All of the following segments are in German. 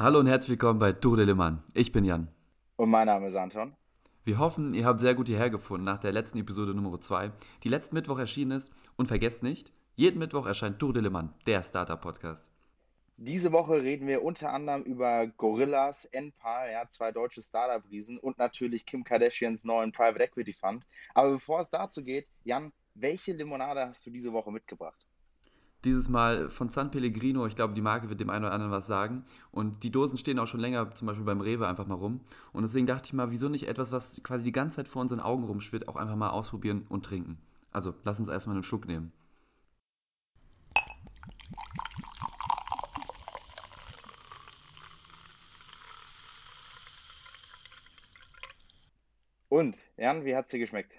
Hallo und herzlich willkommen bei Tour de Le Mans. Ich bin Jan. Und mein Name ist Anton. Wir hoffen, ihr habt sehr gut hierher gefunden nach der letzten Episode Nummer 2, die letzten Mittwoch erschienen ist. Und vergesst nicht, jeden Mittwoch erscheint Tour de Le Mans, der Startup-Podcast. Diese Woche reden wir unter anderem über Gorillas, Enpal, ja, zwei deutsche Startup-Riesen und natürlich Kim Kardashians neuen Private Equity Fund. Aber bevor es dazu geht, Jan, welche Limonade hast du diese Woche mitgebracht? Dieses Mal von San Pellegrino, ich glaube, die Marke wird dem einen oder anderen was sagen. Und die Dosen stehen auch schon länger, zum Beispiel beim Rewe, einfach mal rum. Und deswegen dachte ich mal, wieso nicht etwas, was quasi die ganze Zeit vor unseren Augen rumschwirrt, auch einfach mal ausprobieren und trinken. Also, lass uns erstmal einen Schluck nehmen. Und, Jan, wie hat sie geschmeckt?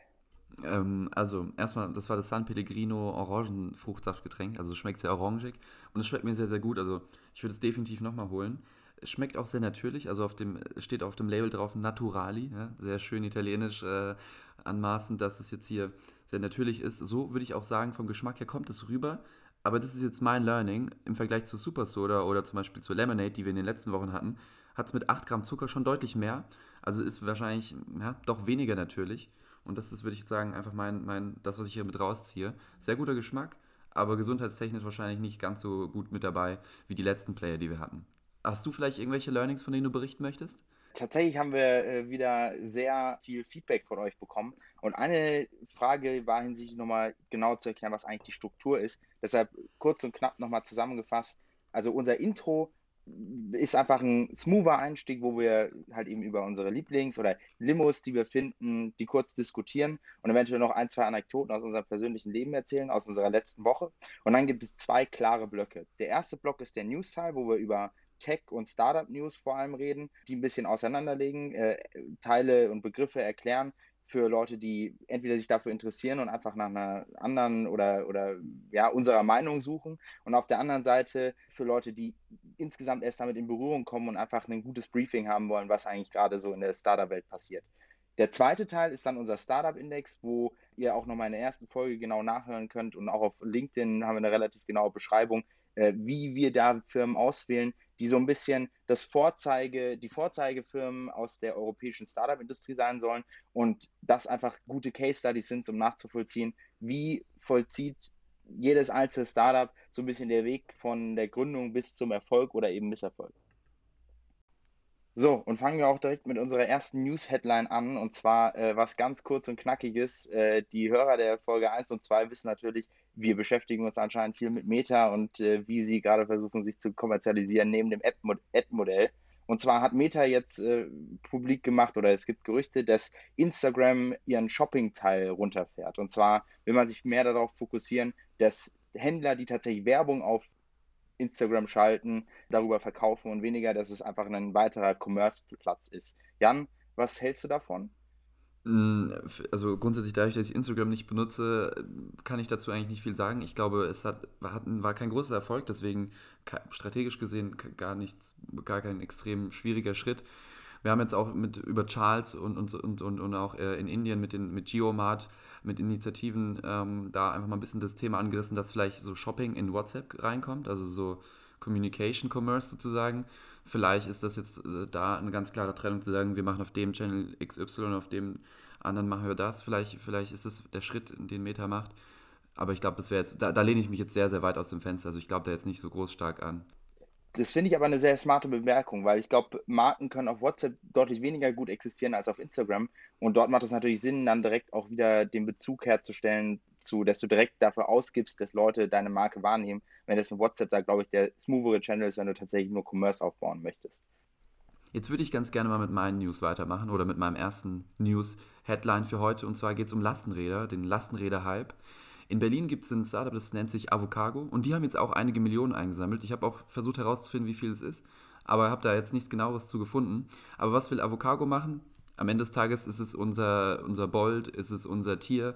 Ähm, also, erstmal, das war das San Pellegrino Orangenfruchtsaftgetränk. Also, es schmeckt sehr orangig und es schmeckt mir sehr, sehr gut. Also, ich würde es definitiv nochmal holen. Es schmeckt auch sehr natürlich. Also, auf dem, steht auf dem Label drauf Naturali. Ja? Sehr schön italienisch äh, anmaßend, dass es jetzt hier sehr natürlich ist. So würde ich auch sagen, vom Geschmack her kommt es rüber. Aber das ist jetzt mein Learning im Vergleich zu Super Soda oder zum Beispiel zu Lemonade, die wir in den letzten Wochen hatten, hat es mit 8 Gramm Zucker schon deutlich mehr. Also ist wahrscheinlich ja, doch weniger natürlich. Und das ist, würde ich sagen, einfach mein, mein, das, was ich hier mit rausziehe. Sehr guter Geschmack, aber gesundheitstechnisch wahrscheinlich nicht ganz so gut mit dabei wie die letzten Player, die wir hatten. Hast du vielleicht irgendwelche Learnings, von denen du berichten möchtest? Tatsächlich haben wir äh, wieder sehr viel Feedback von euch bekommen. Und eine Frage war hinsichtlich nochmal genau zu erklären, was eigentlich die Struktur ist. Deshalb kurz und knapp nochmal zusammengefasst. Also unser Intro ist einfach ein smoother Einstieg, wo wir halt eben über unsere Lieblings- oder Limos, die wir finden, die kurz diskutieren und eventuell noch ein, zwei Anekdoten aus unserem persönlichen Leben erzählen, aus unserer letzten Woche. Und dann gibt es zwei klare Blöcke. Der erste Block ist der News-Teil, wo wir über Tech- und Startup-News vor allem reden, die ein bisschen auseinanderlegen, äh, Teile und Begriffe erklären, für Leute, die entweder sich dafür interessieren und einfach nach einer anderen oder, oder ja, unserer Meinung suchen und auf der anderen Seite für Leute, die insgesamt erst damit in Berührung kommen und einfach ein gutes Briefing haben wollen, was eigentlich gerade so in der Startup-Welt passiert. Der zweite Teil ist dann unser Startup-Index, wo ihr auch nochmal in der ersten Folge genau nachhören könnt und auch auf LinkedIn haben wir eine relativ genaue Beschreibung, äh, wie wir da Firmen auswählen, die so ein bisschen das Vorzeige, die Vorzeigefirmen aus der europäischen Startup-Industrie sein sollen und das einfach gute Case Studies sind, um nachzuvollziehen, wie vollzieht jedes einzelne Startup so ein bisschen der Weg von der Gründung bis zum Erfolg oder eben Misserfolg. So, und fangen wir auch direkt mit unserer ersten News-Headline an, und zwar äh, was ganz kurz und knackiges. Äh, die Hörer der Folge 1 und 2 wissen natürlich, wir beschäftigen uns anscheinend viel mit Meta und äh, wie sie gerade versuchen, sich zu kommerzialisieren neben dem Ad-Modell. Und zwar hat Meta jetzt äh, publik gemacht oder es gibt Gerüchte, dass Instagram ihren Shopping-Teil runterfährt. Und zwar will man sich mehr darauf fokussieren, dass Händler, die tatsächlich Werbung auf Instagram schalten, darüber verkaufen und weniger, dass es einfach ein weiterer Commerce-Platz ist. Jan, was hältst du davon? Mm, also grundsätzlich dadurch, dass ich Instagram nicht benutze, kann ich dazu eigentlich nicht viel sagen. Ich glaube, es hat, war kein großer Erfolg, deswegen strategisch gesehen gar nichts, gar kein extrem schwieriger Schritt. Wir haben jetzt auch mit über Charles und, und, und, und, und auch äh, in Indien mit, den, mit Geomart mit Initiativen ähm, da einfach mal ein bisschen das Thema angerissen, dass vielleicht so Shopping in WhatsApp reinkommt, also so Communication Commerce sozusagen. Vielleicht ist das jetzt äh, da eine ganz klare Trennung zu sagen, wir machen auf dem Channel XY, auf dem anderen machen wir das. Vielleicht, vielleicht ist das der Schritt, den Meta macht. Aber ich glaube, das wäre jetzt, da, da lehne ich mich jetzt sehr, sehr weit aus dem Fenster. Also ich glaube da jetzt nicht so groß stark an. Das finde ich aber eine sehr smarte Bemerkung, weil ich glaube, Marken können auf WhatsApp deutlich weniger gut existieren als auf Instagram. Und dort macht es natürlich Sinn, dann direkt auch wieder den Bezug herzustellen, zu, dass du direkt dafür ausgibst, dass Leute deine Marke wahrnehmen. Wenn das in WhatsApp da, glaube ich, der smoothere Channel ist, wenn du tatsächlich nur Commerce aufbauen möchtest. Jetzt würde ich ganz gerne mal mit meinen News weitermachen oder mit meinem ersten News-Headline für heute. Und zwar geht es um Lastenräder, den Lastenräder-Hype. In Berlin gibt es ein Startup, das nennt sich Avocago und die haben jetzt auch einige Millionen eingesammelt. Ich habe auch versucht herauszufinden, wie viel es ist, aber habe da jetzt nichts genaueres zu gefunden. Aber was will Avocago machen? Am Ende des Tages ist es unser, unser Bolt, ist es unser Tier,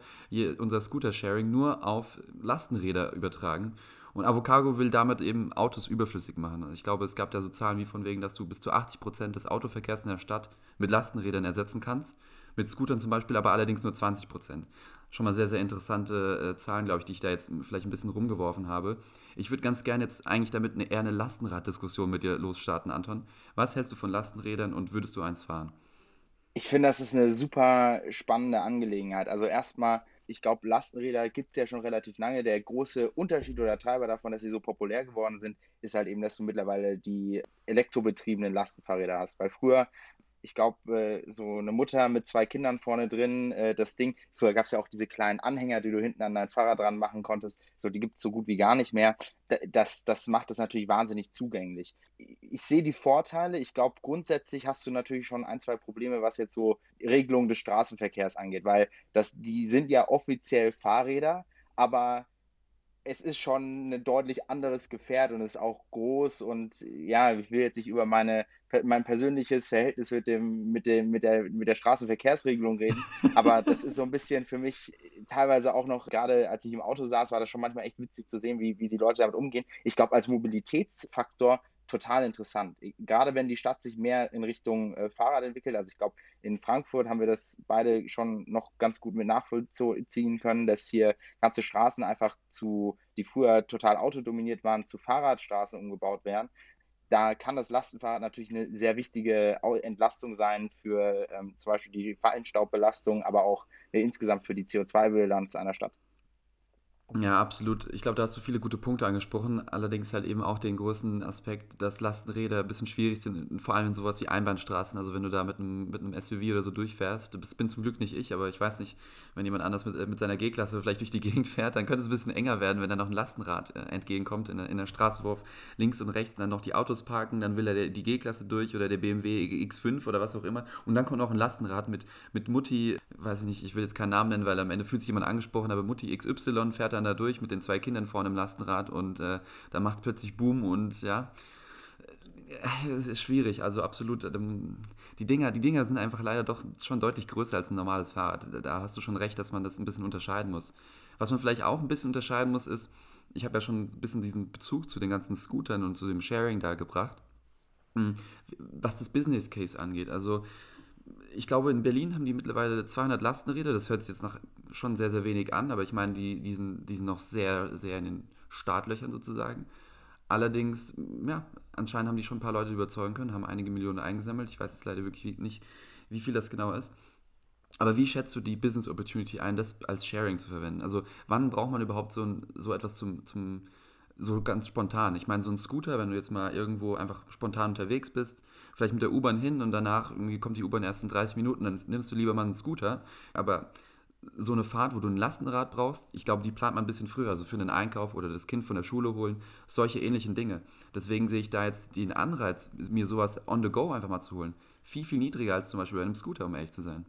unser Scooter-Sharing nur auf Lastenräder übertragen. Und Avocago will damit eben Autos überflüssig machen. Ich glaube, es gab da so Zahlen wie von wegen, dass du bis zu 80% des Autoverkehrs in der Stadt mit Lastenrädern ersetzen kannst. Mit Scootern zum Beispiel aber allerdings nur 20 Prozent. Schon mal sehr, sehr interessante äh, Zahlen, glaube ich, die ich da jetzt vielleicht ein bisschen rumgeworfen habe. Ich würde ganz gerne jetzt eigentlich damit eine, eher eine Lastenraddiskussion mit dir losstarten, Anton. Was hältst du von Lastenrädern und würdest du eins fahren? Ich finde, das ist eine super spannende Angelegenheit. Also erstmal, ich glaube, Lastenräder gibt es ja schon relativ lange. Der große Unterschied oder Treiber davon, dass sie so populär geworden sind, ist halt eben, dass du mittlerweile die elektrobetriebenen Lastenfahrräder hast. Weil früher ich glaube, äh, so eine Mutter mit zwei Kindern vorne drin, äh, das Ding, früher gab es ja auch diese kleinen Anhänger, die du hinten an dein Fahrrad dran machen konntest, so die gibt es so gut wie gar nicht mehr. Das, das macht das natürlich wahnsinnig zugänglich. Ich sehe die Vorteile. Ich glaube, grundsätzlich hast du natürlich schon ein, zwei Probleme, was jetzt so Regelungen des Straßenverkehrs angeht, weil das, die sind ja offiziell Fahrräder, aber es ist schon ein deutlich anderes Gefährt und ist auch groß und ja, ich will jetzt nicht über meine, mein persönliches Verhältnis mit dem, mit dem, mit der, mit der Straßenverkehrsregelung reden, aber das ist so ein bisschen für mich teilweise auch noch, gerade als ich im Auto saß, war das schon manchmal echt witzig zu sehen, wie, wie die Leute damit umgehen. Ich glaube, als Mobilitätsfaktor total interessant. Gerade wenn die Stadt sich mehr in Richtung äh, Fahrrad entwickelt. Also ich glaube, in Frankfurt haben wir das beide schon noch ganz gut mit nachvollziehen können, dass hier ganze Straßen einfach zu, die früher total autodominiert waren, zu Fahrradstraßen umgebaut werden. Da kann das Lastenfahrrad natürlich eine sehr wichtige Entlastung sein für ähm, zum Beispiel die Feinstaubbelastung, aber auch äh, insgesamt für die CO2-Bilanz einer Stadt. Ja, absolut. Ich glaube, da hast du viele gute Punkte angesprochen. Allerdings halt eben auch den großen Aspekt, dass Lastenräder ein bisschen schwierig sind, vor allem in sowas wie Einbahnstraßen. Also wenn du da mit einem, mit einem SUV oder so durchfährst, das bin zum Glück nicht ich, aber ich weiß nicht, wenn jemand anders mit, mit seiner G-Klasse vielleicht durch die Gegend fährt, dann könnte es ein bisschen enger werden, wenn dann noch ein Lastenrad äh, entgegenkommt in, in der Straße, wo links und rechts dann noch die Autos parken, dann will er die G-Klasse durch oder der BMW X5 oder was auch immer. Und dann kommt noch ein Lastenrad mit, mit Mutti, weiß ich nicht, ich will jetzt keinen Namen nennen, weil am Ende fühlt sich jemand angesprochen, aber Mutti XY fährt dann da durch mit den zwei Kindern vorne im Lastenrad und äh, da macht es plötzlich Boom und ja, äh, es ist schwierig, also absolut. Ähm, die Dinger, die Dinger sind einfach leider doch schon deutlich größer als ein normales Fahrrad. Da hast du schon recht, dass man das ein bisschen unterscheiden muss. Was man vielleicht auch ein bisschen unterscheiden muss, ist, ich habe ja schon ein bisschen diesen Bezug zu den ganzen Scootern und zu dem Sharing da gebracht, hm, was das Business Case angeht. Also ich glaube, in Berlin haben die mittlerweile 200 Lastenräder. Das hört sich jetzt nach schon sehr, sehr wenig an, aber ich meine, die, die, sind, die sind noch sehr, sehr in den Startlöchern sozusagen. Allerdings, ja, anscheinend haben die schon ein paar Leute überzeugen können, haben einige Millionen eingesammelt. Ich weiß jetzt leider wirklich nicht, wie viel das genau ist. Aber wie schätzt du die Business Opportunity ein, das als Sharing zu verwenden? Also wann braucht man überhaupt so, ein, so etwas zum, zum, so ganz spontan? Ich meine, so ein Scooter, wenn du jetzt mal irgendwo einfach spontan unterwegs bist, vielleicht mit der U-Bahn hin und danach irgendwie kommt die U-Bahn erst in 30 Minuten, dann nimmst du lieber mal einen Scooter. Aber so eine Fahrt, wo du ein Lastenrad brauchst, ich glaube, die plant man ein bisschen früher, also für einen Einkauf oder das Kind von der Schule holen, solche ähnlichen Dinge. Deswegen sehe ich da jetzt den Anreiz, mir sowas on the go einfach mal zu holen, viel, viel niedriger als zum Beispiel bei einem Scooter, um ehrlich zu sein.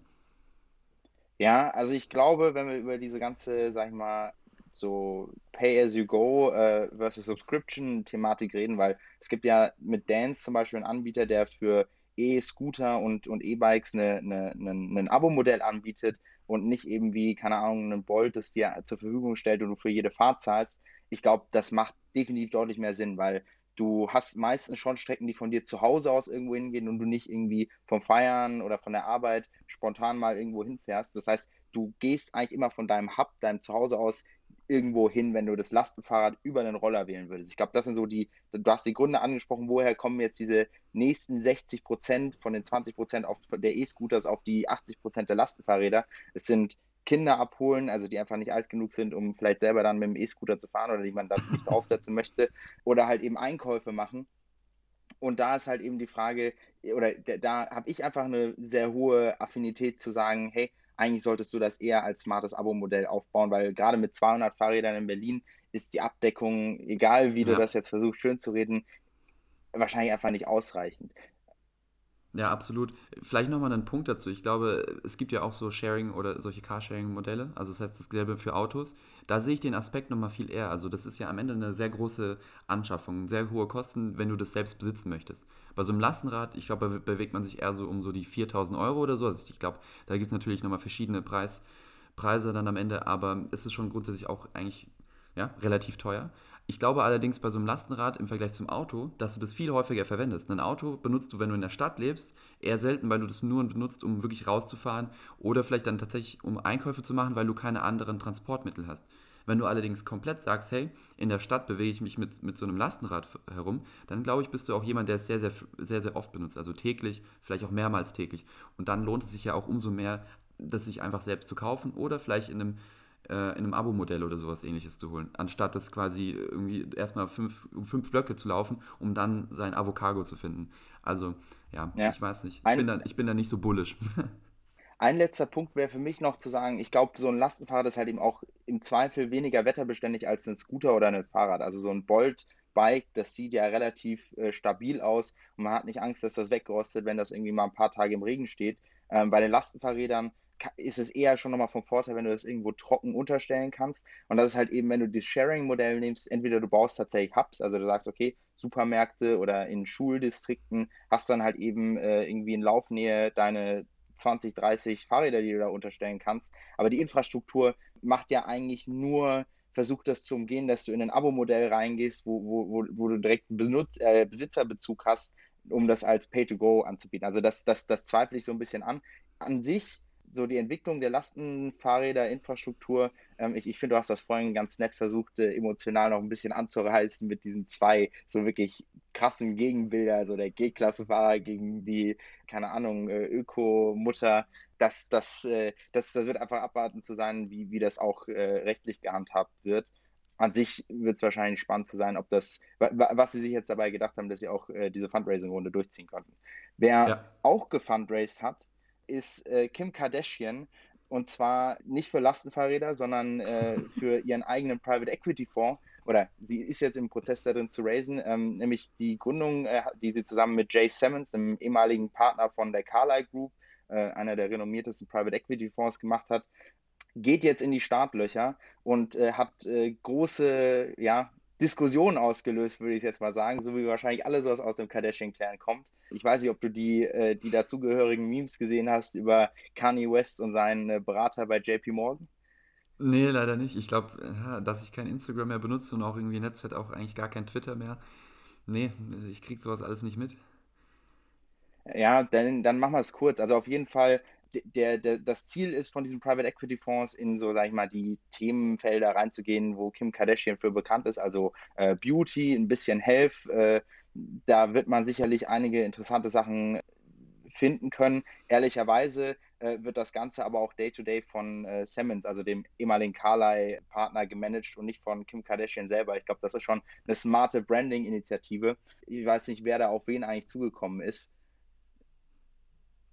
Ja, also ich glaube, wenn wir über diese ganze, sag ich mal, so Pay-as-you-go äh, versus Subscription-Thematik reden, weil es gibt ja mit Dance zum Beispiel einen Anbieter, der für E-Scooter und, und E-Bikes eine, eine, eine, ein Abo-Modell anbietet und nicht eben wie, keine Ahnung, ein Bolt, das dir zur Verfügung stellt und du für jede Fahrt zahlst. Ich glaube, das macht definitiv deutlich mehr Sinn, weil du hast meistens schon Strecken, die von dir zu Hause aus irgendwo hingehen und du nicht irgendwie vom Feiern oder von der Arbeit spontan mal irgendwo hinfährst. Das heißt, du gehst eigentlich immer von deinem Hub, deinem Zuhause aus irgendwo hin, wenn du das Lastenfahrrad über den Roller wählen würdest. Ich glaube, das sind so die, du hast die Gründe angesprochen, woher kommen jetzt diese nächsten 60 Prozent von den 20 Prozent der E-Scooters auf die 80 Prozent der Lastenfahrräder. Es sind Kinder abholen, also die einfach nicht alt genug sind, um vielleicht selber dann mit dem E-Scooter zu fahren oder die man da nicht aufsetzen möchte, oder halt eben Einkäufe machen. Und da ist halt eben die Frage, oder da habe ich einfach eine sehr hohe Affinität zu sagen, hey, eigentlich solltest du das eher als smartes Abo-Modell aufbauen, weil gerade mit 200 Fahrrädern in Berlin ist die Abdeckung, egal wie ja. du das jetzt versuchst schön zu reden, wahrscheinlich einfach nicht ausreichend. Ja, absolut. Vielleicht nochmal einen Punkt dazu. Ich glaube, es gibt ja auch so Sharing oder solche Carsharing-Modelle, also das heißt dasselbe für Autos. Da sehe ich den Aspekt nochmal viel eher. Also das ist ja am Ende eine sehr große Anschaffung, sehr hohe Kosten, wenn du das selbst besitzen möchtest. Bei so einem Lastenrad, ich glaube, bewegt man sich eher so um so die 4000 Euro oder so. Also ich glaube, da gibt es natürlich nochmal verschiedene Preis, Preise dann am Ende, aber es ist schon grundsätzlich auch eigentlich ja, relativ teuer. Ich glaube allerdings bei so einem Lastenrad im Vergleich zum Auto, dass du das viel häufiger verwendest. Ein Auto benutzt du, wenn du in der Stadt lebst, eher selten, weil du das nur benutzt, um wirklich rauszufahren oder vielleicht dann tatsächlich, um Einkäufe zu machen, weil du keine anderen Transportmittel hast. Wenn du allerdings komplett sagst, hey, in der Stadt bewege ich mich mit, mit so einem Lastenrad herum, dann glaube ich, bist du auch jemand, der es sehr, sehr, sehr, sehr oft benutzt. Also täglich, vielleicht auch mehrmals täglich. Und dann lohnt es sich ja auch umso mehr, das sich einfach selbst zu kaufen oder vielleicht in einem äh, in einem Abo-Modell oder sowas ähnliches zu holen, anstatt das quasi irgendwie erstmal fünf, um fünf Blöcke zu laufen, um dann sein Avocado zu finden. Also, ja, ja. ich weiß nicht. Ich, ein, bin da, ich bin da nicht so bullisch. Ein letzter Punkt wäre für mich noch zu sagen, ich glaube, so ein Lastenfahrrad ist halt eben auch im Zweifel weniger wetterbeständig als ein Scooter oder ein Fahrrad. Also so ein Bolt Bike, das sieht ja relativ äh, stabil aus und man hat nicht Angst, dass das weggerostet, wenn das irgendwie mal ein paar Tage im Regen steht. Ähm, bei den Lastenfahrrädern ist es eher schon nochmal vom Vorteil, wenn du das irgendwo trocken unterstellen kannst. Und das ist halt eben, wenn du das Sharing-Modell nimmst, entweder du baust tatsächlich Hubs, also du sagst, okay, Supermärkte oder in Schuldistrikten hast dann halt eben äh, irgendwie in Laufnähe deine 20, 30 Fahrräder, die du da unterstellen kannst. Aber die Infrastruktur macht ja eigentlich nur, versucht das zu umgehen, dass du in ein Abo-Modell reingehst, wo, wo, wo, wo du direkt Benutz, äh, Besitzerbezug hast, um das als Pay-to-Go anzubieten. Also das, das, das zweifle ich so ein bisschen an. An sich so die Entwicklung der Lastenfahrräder, Infrastruktur. Ähm, ich, ich finde, du hast das vorhin ganz nett versucht, äh, emotional noch ein bisschen anzureißen mit diesen zwei so wirklich krassen Gegenbilder, also der G-Klasse-Fahrer gegen die, keine Ahnung, äh, Öko-Mutter. Das, das, äh, das, das wird einfach abwarten zu sein, wie, wie das auch äh, rechtlich gehandhabt wird an sich wird es wahrscheinlich spannend zu sein, ob das, was sie sich jetzt dabei gedacht haben, dass sie auch äh, diese Fundraising-Runde durchziehen konnten. Wer ja. auch gefundraised hat, ist äh, Kim Kardashian. Und zwar nicht für Lastenfahrräder, sondern äh, für ihren eigenen Private Equity Fonds. Oder sie ist jetzt im Prozess darin zu raisen, ähm, nämlich die Gründung, äh, die sie zusammen mit Jay Simmons, dem ehemaligen Partner von der Carlyle Group, äh, einer der renommiertesten Private Equity Fonds gemacht hat, geht jetzt in die Startlöcher und äh, hat äh, große ja, Diskussion ausgelöst, würde ich jetzt mal sagen, so wie wahrscheinlich alles, was aus dem Kardashian-Clan kommt. Ich weiß nicht, ob du die, äh, die dazugehörigen Memes gesehen hast über Kanye West und seinen äh, Berater bei JP Morgan. Nee, leider nicht. Ich glaube, dass ich kein Instagram mehr benutze und auch irgendwie Netzwerk auch eigentlich gar kein Twitter mehr. Nee, ich krieg sowas alles nicht mit. Ja, dann, dann machen wir es kurz. Also auf jeden Fall der, der, das Ziel ist von diesen Private Equity Fonds in so, sag ich mal, die Themenfelder reinzugehen, wo Kim Kardashian für bekannt ist, also äh, Beauty, ein bisschen Health. Äh, da wird man sicherlich einige interessante Sachen finden können. Ehrlicherweise äh, wird das Ganze aber auch day-to-day -day von äh, Simmons, also dem ehemaligen Carly-Partner, gemanagt und nicht von Kim Kardashian selber. Ich glaube, das ist schon eine smarte Branding-Initiative. Ich weiß nicht, wer da auf wen eigentlich zugekommen ist.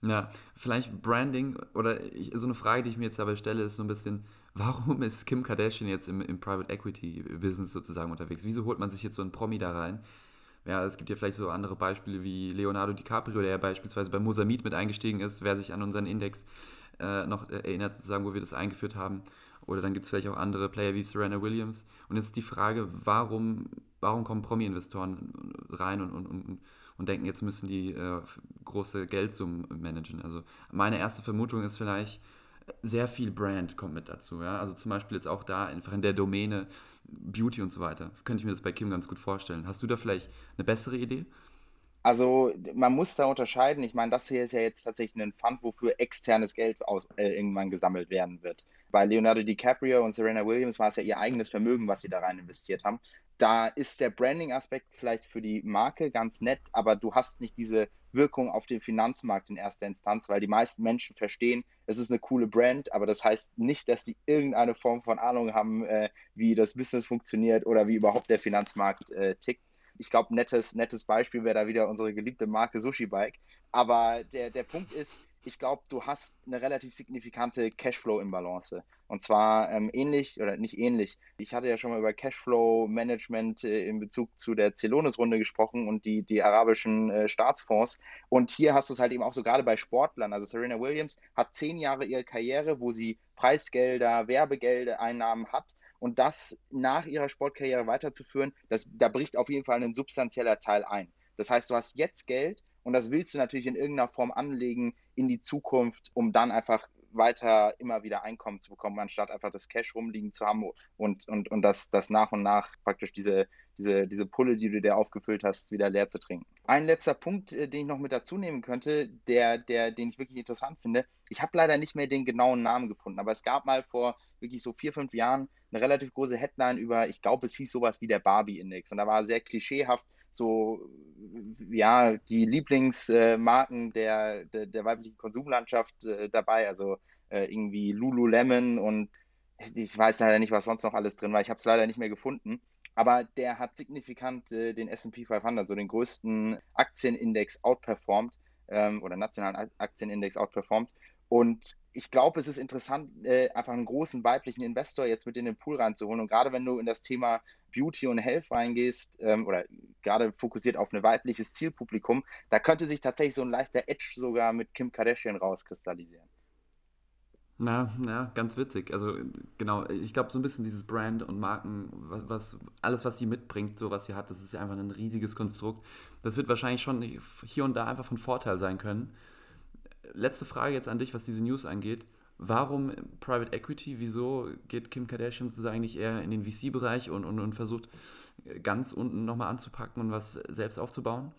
Ja, vielleicht Branding oder ich, so eine Frage, die ich mir jetzt aber stelle, ist so ein bisschen, warum ist Kim Kardashian jetzt im, im Private Equity Business sozusagen unterwegs? Wieso holt man sich jetzt so einen Promi da rein? Ja, es gibt ja vielleicht so andere Beispiele wie Leonardo DiCaprio, der ja beispielsweise bei Mosamid mit eingestiegen ist, wer sich an unseren Index äh, noch erinnert, sozusagen, wo wir das eingeführt haben. Oder dann gibt es vielleicht auch andere Player wie Serena Williams. Und jetzt die Frage, warum, warum kommen Promi-Investoren rein und, und, und und denken, jetzt müssen die äh, große Geldsummen managen. Also meine erste Vermutung ist vielleicht, sehr viel Brand kommt mit dazu. Ja? Also zum Beispiel jetzt auch da einfach in der Domäne Beauty und so weiter. Könnte ich mir das bei Kim ganz gut vorstellen. Hast du da vielleicht eine bessere Idee? Also man muss da unterscheiden. Ich meine, das hier ist ja jetzt tatsächlich ein Fund, wofür externes Geld aus, äh, irgendwann gesammelt werden wird. Bei Leonardo DiCaprio und Serena Williams war es ja ihr eigenes Vermögen, was sie da rein investiert haben. Da ist der Branding-Aspekt vielleicht für die Marke ganz nett, aber du hast nicht diese Wirkung auf den Finanzmarkt in erster Instanz, weil die meisten Menschen verstehen, es ist eine coole Brand, aber das heißt nicht, dass sie irgendeine Form von Ahnung haben, äh, wie das Business funktioniert oder wie überhaupt der Finanzmarkt äh, tickt. Ich glaube, nettes, nettes Beispiel wäre da wieder unsere geliebte Marke Sushi Bike. Aber der, der Punkt ist, ich glaube, du hast eine relativ signifikante Cashflow-Imbalance. Und zwar ähm, ähnlich oder nicht ähnlich. Ich hatte ja schon mal über Cashflow-Management äh, in Bezug zu der Celonis-Runde gesprochen und die, die arabischen äh, Staatsfonds. Und hier hast du es halt eben auch so gerade bei Sportlern. Also Serena Williams hat zehn Jahre ihre Karriere, wo sie Preisgelder, Werbegelder, Einnahmen hat. Und das nach ihrer Sportkarriere weiterzuführen, das, da bricht auf jeden Fall ein substanzieller Teil ein. Das heißt, du hast jetzt Geld und das willst du natürlich in irgendeiner Form anlegen in die Zukunft, um dann einfach weiter immer wieder Einkommen zu bekommen, anstatt einfach das Cash rumliegen zu haben und, und, und das, das nach und nach praktisch diese, diese, diese Pulle, die du dir aufgefüllt hast, wieder leer zu trinken. Ein letzter Punkt, äh, den ich noch mit dazu nehmen könnte, der, der, den ich wirklich interessant finde. Ich habe leider nicht mehr den genauen Namen gefunden, aber es gab mal vor wirklich so vier, fünf Jahren eine relativ große Headline über, ich glaube, es hieß sowas wie der Barbie-Index. Und da war sehr klischeehaft so, ja, die Lieblingsmarken der, der, der weiblichen Konsumlandschaft äh, dabei. Also äh, irgendwie Lululemon und ich weiß leider nicht, was sonst noch alles drin war. Ich habe es leider nicht mehr gefunden. Aber der hat signifikant äh, den SP 500, so den größten Aktienindex, outperformed ähm, oder nationalen Aktienindex outperformed. Und ich glaube, es ist interessant, äh, einfach einen großen weiblichen Investor jetzt mit in den Pool reinzuholen. Und gerade wenn du in das Thema Beauty und Health reingehst ähm, oder gerade fokussiert auf ein weibliches Zielpublikum, da könnte sich tatsächlich so ein leichter Edge sogar mit Kim Kardashian rauskristallisieren. Na, ja, ganz witzig. Also genau, ich glaube so ein bisschen dieses Brand und Marken, was, was, alles, was sie mitbringt, so was sie hat, das ist ja einfach ein riesiges Konstrukt. Das wird wahrscheinlich schon hier und da einfach von Vorteil sein können letzte Frage jetzt an dich, was diese News angeht. Warum Private Equity? Wieso geht Kim Kardashian sozusagen nicht eher in den VC-Bereich und, und, und versucht ganz unten nochmal anzupacken und was selbst aufzubauen?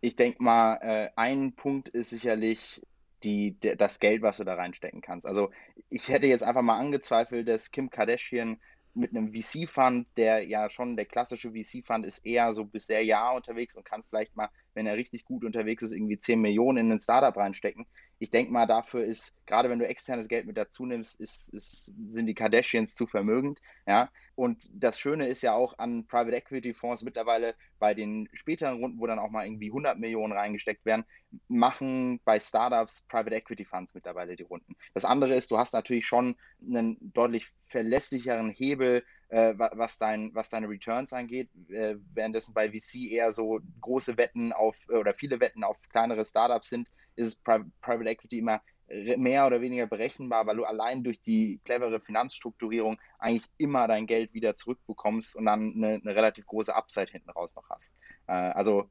Ich denke mal, äh, ein Punkt ist sicherlich die, der, das Geld, was du da reinstecken kannst. Also ich hätte jetzt einfach mal angezweifelt, dass Kim Kardashian mit einem VC-Fund, der ja schon der klassische VC-Fund ist, eher so bis sehr Jahr unterwegs und kann vielleicht mal wenn er richtig gut unterwegs ist, irgendwie 10 Millionen in ein Startup reinstecken. Ich denke mal, dafür ist, gerade wenn du externes Geld mit dazu nimmst, ist, ist, sind die Kardashians zu vermögend. Ja? Und das Schöne ist ja auch an Private Equity Fonds mittlerweile bei den späteren Runden, wo dann auch mal irgendwie 100 Millionen reingesteckt werden, machen bei Startups Private Equity Funds mittlerweile die Runden. Das andere ist, du hast natürlich schon einen deutlich verlässlicheren Hebel äh, was, dein, was deine Returns angeht, äh, währenddessen bei VC eher so große Wetten auf äh, oder viele Wetten auf kleinere Startups sind, ist Private Equity immer mehr oder weniger berechenbar, weil du allein durch die clevere Finanzstrukturierung eigentlich immer dein Geld wieder zurückbekommst und dann eine, eine relativ große Upside hinten raus noch hast. Äh, also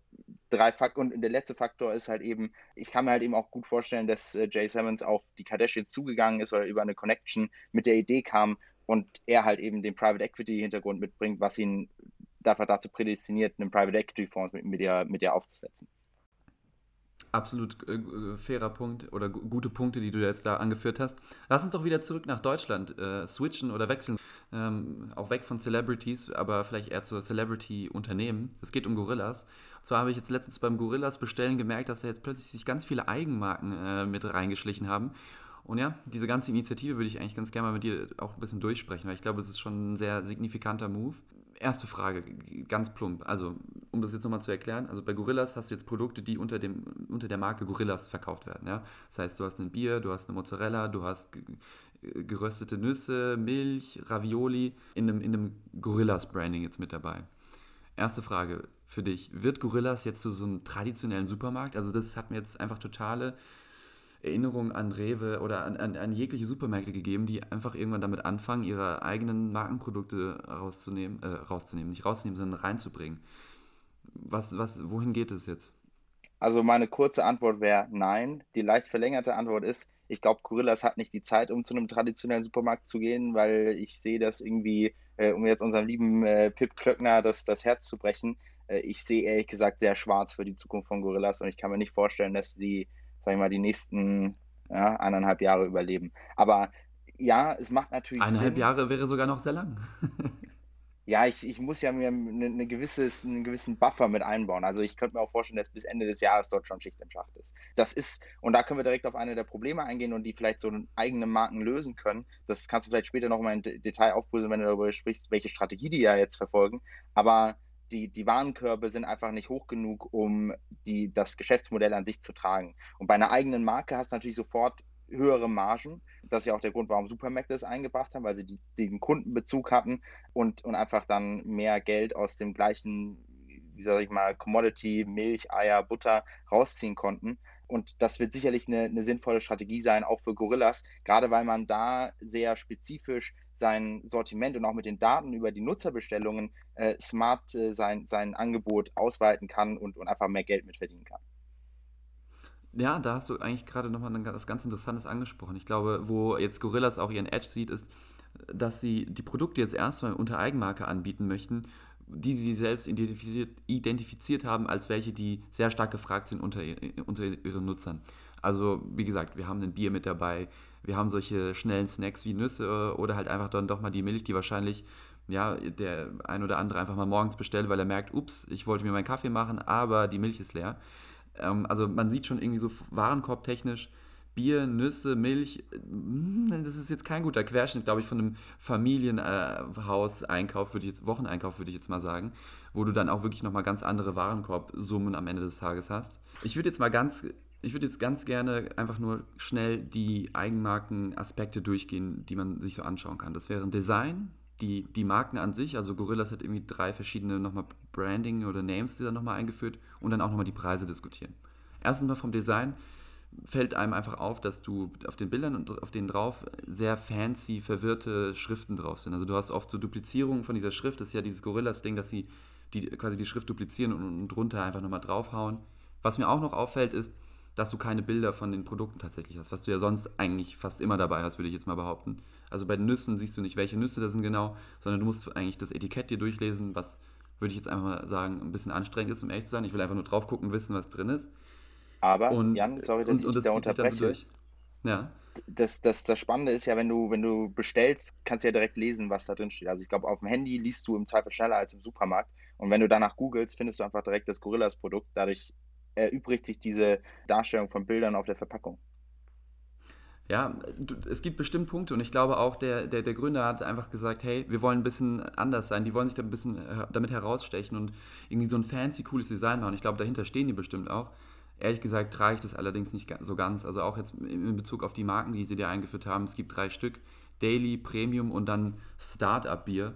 drei Faktoren und der letzte Faktor ist halt eben, ich kann mir halt eben auch gut vorstellen, dass äh, Jay Simmons auf die Kardashians zugegangen ist oder über eine Connection mit der Idee kam, und er halt eben den Private Equity Hintergrund mitbringt, was ihn dafür dazu prädestiniert, einen Private Equity Fonds mit, mit, dir, mit dir aufzusetzen. Absolut äh, äh fairer Punkt oder gute Punkte, die du jetzt da angeführt hast. Lass uns doch wieder zurück nach Deutschland äh, switchen oder wechseln. Ähm, auch weg von Celebrities, aber vielleicht eher zu Celebrity-Unternehmen. Es geht um Gorillas. Und zwar habe ich jetzt letztens beim Gorillas bestellen gemerkt, dass da jetzt plötzlich sich ganz viele Eigenmarken äh, mit reingeschlichen haben. Und ja, diese ganze Initiative würde ich eigentlich ganz gerne mal mit dir auch ein bisschen durchsprechen, weil ich glaube, es ist schon ein sehr signifikanter Move. Erste Frage, ganz plump. Also, um das jetzt nochmal zu erklären, also bei Gorillas hast du jetzt Produkte, die unter, dem, unter der Marke Gorillas verkauft werden. Ja? Das heißt, du hast ein Bier, du hast eine Mozzarella, du hast geröstete Nüsse, Milch, Ravioli in einem, in einem Gorillas-Branding jetzt mit dabei. Erste Frage für dich. Wird Gorillas jetzt zu so einem traditionellen Supermarkt? Also das hat mir jetzt einfach totale Erinnerung an Rewe oder an, an, an, jegliche Supermärkte gegeben, die einfach irgendwann damit anfangen, ihre eigenen Markenprodukte rauszunehmen, äh, rauszunehmen, nicht rauszunehmen, sondern reinzubringen. Was, was, wohin geht es jetzt? Also meine kurze Antwort wäre nein. Die leicht verlängerte Antwort ist, ich glaube, Gorillas hat nicht die Zeit, um zu einem traditionellen Supermarkt zu gehen, weil ich sehe das irgendwie, äh, um jetzt unserem lieben äh, Pip Klöckner das, das Herz zu brechen, äh, ich sehe ehrlich gesagt sehr schwarz für die Zukunft von Gorillas und ich kann mir nicht vorstellen, dass die sag ich mal, die nächsten ja, eineinhalb Jahre überleben. Aber ja, es macht natürlich Eineinhalb Sinn. Jahre wäre sogar noch sehr lang. ja, ich, ich muss ja mir eine, eine gewisses, einen gewissen Buffer mit einbauen. Also ich könnte mir auch vorstellen, dass bis Ende des Jahres dort schon Schicht im Schacht ist. Das ist, und da können wir direkt auf eine der Probleme eingehen und die vielleicht so eigene Marken lösen können. Das kannst du vielleicht später noch mal in Detail aufbrüsen, wenn du darüber sprichst, welche Strategie die ja jetzt verfolgen. Aber die, die Warenkörbe sind einfach nicht hoch genug, um die, das Geschäftsmodell an sich zu tragen. Und bei einer eigenen Marke hast du natürlich sofort höhere Margen. Das ist ja auch der Grund, warum Supermärkte es eingebracht haben, weil sie die, den Kundenbezug hatten und, und einfach dann mehr Geld aus dem gleichen, wie sag ich mal, Commodity, Milch, Eier, Butter rausziehen konnten. Und das wird sicherlich eine, eine sinnvolle Strategie sein, auch für Gorillas, gerade weil man da sehr spezifisch sein Sortiment und auch mit den Daten über die Nutzerbestellungen äh, smart äh, sein, sein Angebot ausweiten kann und, und einfach mehr Geld mitverdienen kann. Ja, da hast du eigentlich gerade nochmal was ganz Interessantes angesprochen. Ich glaube, wo jetzt Gorillas auch ihren Edge sieht, ist, dass sie die Produkte jetzt erstmal unter Eigenmarke anbieten möchten, die sie selbst identifiziert, identifiziert haben als welche, die sehr stark gefragt sind unter, unter ihren Nutzern. Also, wie gesagt, wir haben ein Bier mit dabei, wir haben solche schnellen Snacks wie Nüsse oder halt einfach dann doch mal die Milch, die wahrscheinlich ja, der ein oder andere einfach mal morgens bestellt, weil er merkt, ups, ich wollte mir meinen Kaffee machen, aber die Milch ist leer. Ähm, also man sieht schon irgendwie so warenkorbtechnisch, Bier, Nüsse, Milch, hm, das ist jetzt kein guter Querschnitt, glaube ich, von einem Familienhaus-Einkauf, würde ich jetzt, Wocheneinkauf würde ich jetzt mal sagen, wo du dann auch wirklich nochmal ganz andere Warenkorbsummen am Ende des Tages hast. Ich würde jetzt mal ganz, ich würde jetzt ganz gerne einfach nur schnell die Eigenmarken-Aspekte durchgehen, die man sich so anschauen kann. Das wären Design, die, die Marken an sich, also Gorillas hat irgendwie drei verschiedene nochmal Branding oder Names, die dann nochmal eingeführt und dann auch nochmal die Preise diskutieren. Erstens mal vom Design fällt einem einfach auf, dass du auf den Bildern und auf denen drauf sehr fancy, verwirrte Schriften drauf sind. Also du hast oft so Duplizierungen von dieser Schrift, das ist ja dieses Gorillas-Ding, dass sie die, quasi die Schrift duplizieren und, und drunter einfach nochmal draufhauen. Was mir auch noch auffällt, ist, dass du keine Bilder von den Produkten tatsächlich hast, was du ja sonst eigentlich fast immer dabei hast, würde ich jetzt mal behaupten. Also bei den Nüssen siehst du nicht, welche Nüsse das sind genau, sondern du musst eigentlich das Etikett dir durchlesen, was, würde ich jetzt einfach mal sagen, ein bisschen anstrengend ist, um ehrlich zu sein. Ich will einfach nur drauf gucken, wissen, was drin ist. Aber, und, Jan, sorry, dass und, ich und das da unterbreche. So ja. Das, das, das Spannende ist ja, wenn du, wenn du bestellst, kannst du ja direkt lesen, was da drin steht. Also ich glaube, auf dem Handy liest du im Zweifel schneller als im Supermarkt. Und wenn du danach googelst, findest du einfach direkt das Gorillas-Produkt. Dadurch erübrigt sich diese Darstellung von Bildern auf der Verpackung. Ja, es gibt bestimmt Punkte und ich glaube auch, der, der, der Gründer hat einfach gesagt, hey, wir wollen ein bisschen anders sein, die wollen sich da ein bisschen äh, damit herausstechen und irgendwie so ein fancy, cooles Design machen. Ich glaube, dahinter stehen die bestimmt auch. Ehrlich gesagt trage ich das allerdings nicht so ganz. Also auch jetzt in Bezug auf die Marken, die sie dir eingeführt haben. Es gibt drei Stück, Daily, Premium und dann Startup-Bier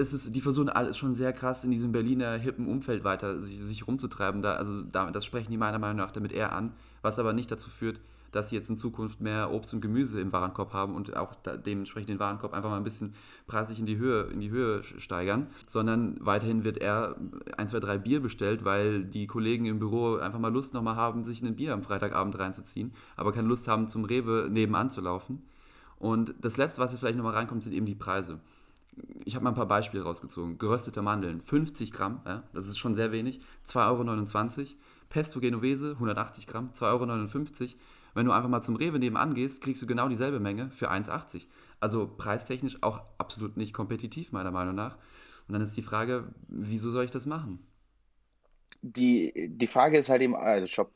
es ist, die versuchen alles schon sehr krass in diesem Berliner hippen Umfeld weiter sich, sich rumzutreiben. Da, also da, das sprechen die meiner Meinung nach damit eher an, was aber nicht dazu führt, dass sie jetzt in Zukunft mehr Obst und Gemüse im Warenkorb haben und auch da, dementsprechend den Warenkorb einfach mal ein bisschen preislich in die Höhe, in die Höhe steigern, sondern weiterhin wird er ein, zwei, drei Bier bestellt, weil die Kollegen im Büro einfach mal Lust nochmal haben, sich ein Bier am Freitagabend reinzuziehen, aber keine Lust haben, zum Rewe nebenan zu laufen. Und das Letzte, was jetzt vielleicht nochmal reinkommt, sind eben die Preise ich habe mal ein paar Beispiele rausgezogen. Geröstete Mandeln, 50 Gramm, ja, das ist schon sehr wenig, 2,29 Euro. Pesto Genovese, 180 Gramm, 2,59 Euro. Wenn du einfach mal zum Rewe nebenan gehst, kriegst du genau dieselbe Menge für 1,80 Euro. Also preistechnisch auch absolut nicht kompetitiv, meiner Meinung nach. Und dann ist die Frage, wieso soll ich das machen? Die, die Frage ist halt eben, also Shop,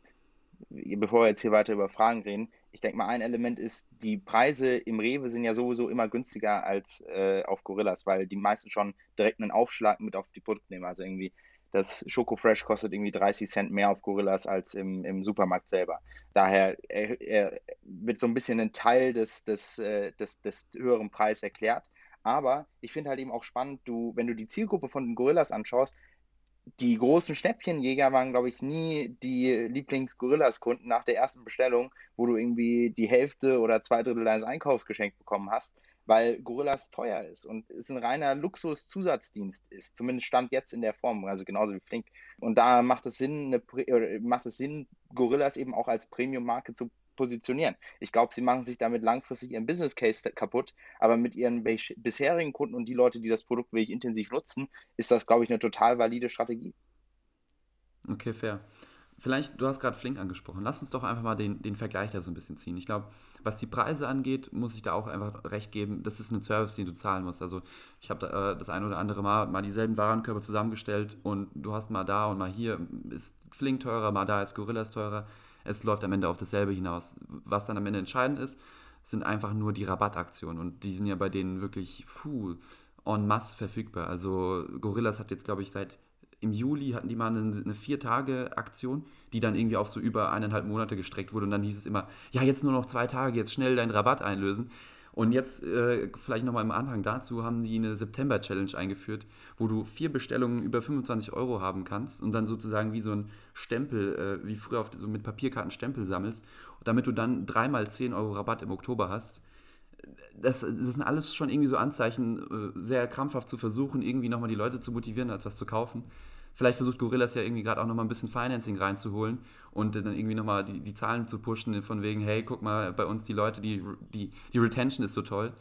bevor wir jetzt hier weiter über Fragen reden, ich denke mal, ein Element ist, die Preise im Rewe sind ja sowieso immer günstiger als äh, auf Gorillas, weil die meisten schon direkt einen Aufschlag mit auf die Produkte nehmen. Also irgendwie das Schoko Fresh kostet irgendwie 30 Cent mehr auf Gorillas als im, im Supermarkt selber. Daher er, er wird so ein bisschen ein Teil des, des, äh, des, des höheren Preises erklärt. Aber ich finde halt eben auch spannend, du, wenn du die Zielgruppe von den Gorillas anschaust, die großen Schnäppchenjäger waren, glaube ich, nie die Lieblings-Gorillas-Kunden nach der ersten Bestellung, wo du irgendwie die Hälfte oder zwei Drittel deines Einkaufs geschenkt bekommen hast, weil Gorillas teuer ist und es ein reiner Luxus-Zusatzdienst ist. Zumindest stand jetzt in der Form, also genauso wie Flink. Und da macht es Sinn, eine, macht es Sinn, Gorillas eben auch als Premium-Marke zu positionieren. Ich glaube, sie machen sich damit langfristig ihren Business Case kaputt, aber mit ihren bisherigen Kunden und die Leute, die das Produkt wirklich intensiv nutzen, ist das, glaube ich, eine total valide Strategie. Okay, fair. Vielleicht, du hast gerade Flink angesprochen. Lass uns doch einfach mal den, den Vergleich da so ein bisschen ziehen. Ich glaube, was die Preise angeht, muss ich da auch einfach recht geben. Das ist ein Service, den du zahlen musst. Also ich habe da, äh, das ein oder andere Mal mal dieselben Warenkörper zusammengestellt und du hast mal da und mal hier ist Flink teurer, mal da ist Gorillas teurer es läuft am Ende auf dasselbe hinaus. Was dann am Ende entscheidend ist, sind einfach nur die Rabattaktionen und die sind ja bei denen wirklich puh, en masse verfügbar. Also Gorillas hat jetzt, glaube ich, seit im Juli hatten die mal eine, eine Vier-Tage-Aktion, die dann irgendwie auf so über eineinhalb Monate gestreckt wurde und dann hieß es immer, ja, jetzt nur noch zwei Tage, jetzt schnell deinen Rabatt einlösen. Und jetzt, äh, vielleicht nochmal im Anhang dazu, haben die eine September-Challenge eingeführt, wo du vier Bestellungen über 25 Euro haben kannst und dann sozusagen wie so ein Stempel, äh, wie früher auf, so mit Papierkarten Stempel sammelst, damit du dann dreimal 10 Euro Rabatt im Oktober hast. Das, das sind alles schon irgendwie so Anzeichen, äh, sehr krampfhaft zu versuchen, irgendwie nochmal die Leute zu motivieren, etwas zu kaufen. Vielleicht versucht Gorillas ja irgendwie gerade auch nochmal ein bisschen Financing reinzuholen und dann irgendwie nochmal die, die Zahlen zu pushen, von wegen, hey, guck mal, bei uns die Leute, die, die, die Retention ist so toll.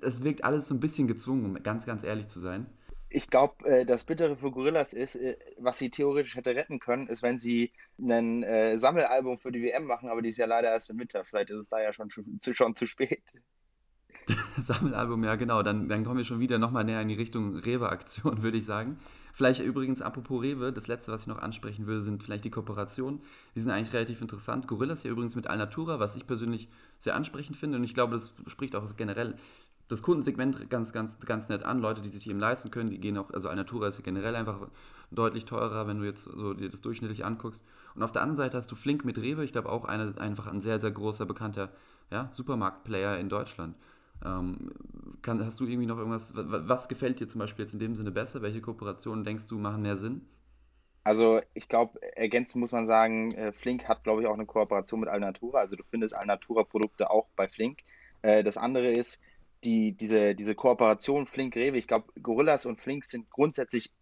Es wirkt alles so ein bisschen gezwungen, um ganz, ganz ehrlich zu sein ich glaube, äh, das Bittere für Gorillas ist, äh, was sie theoretisch hätte retten können, ist, wenn sie ein äh, Sammelalbum für die WM machen, aber die ist ja leider erst im Winter. Vielleicht ist es da ja schon zu, schon zu spät. Sammelalbum, ja genau. Dann, dann kommen wir schon wieder nochmal näher in die Richtung Rewe-Aktion, würde ich sagen. Vielleicht übrigens, apropos Rewe, das letzte, was ich noch ansprechen würde, sind vielleicht die Kooperationen. Die sind eigentlich relativ interessant. Gorillas ja übrigens mit Alnatura, was ich persönlich sehr ansprechend finde. Und ich glaube, das spricht auch generell das Kundensegment ganz, ganz, ganz nett an. Leute, die sich eben leisten können, die gehen auch, also Alnatura ist generell einfach deutlich teurer, wenn du jetzt so dir das durchschnittlich anguckst. Und auf der anderen Seite hast du Flink mit Rewe, ich glaube auch eine, einfach ein sehr, sehr großer, bekannter ja, Supermarktplayer in Deutschland. Ähm, kann, hast du irgendwie noch irgendwas, was gefällt dir zum Beispiel jetzt in dem Sinne besser? Welche Kooperationen denkst du machen mehr Sinn? Also ich glaube, ergänzend muss man sagen, äh, Flink hat, glaube ich, auch eine Kooperation mit Alnatura. Also du findest Alnatura-Produkte auch bei Flink. Äh, das andere ist, die, diese, diese Kooperation Flink-Rewe, ich glaube, Gorillas und Flink sind grundsätzlich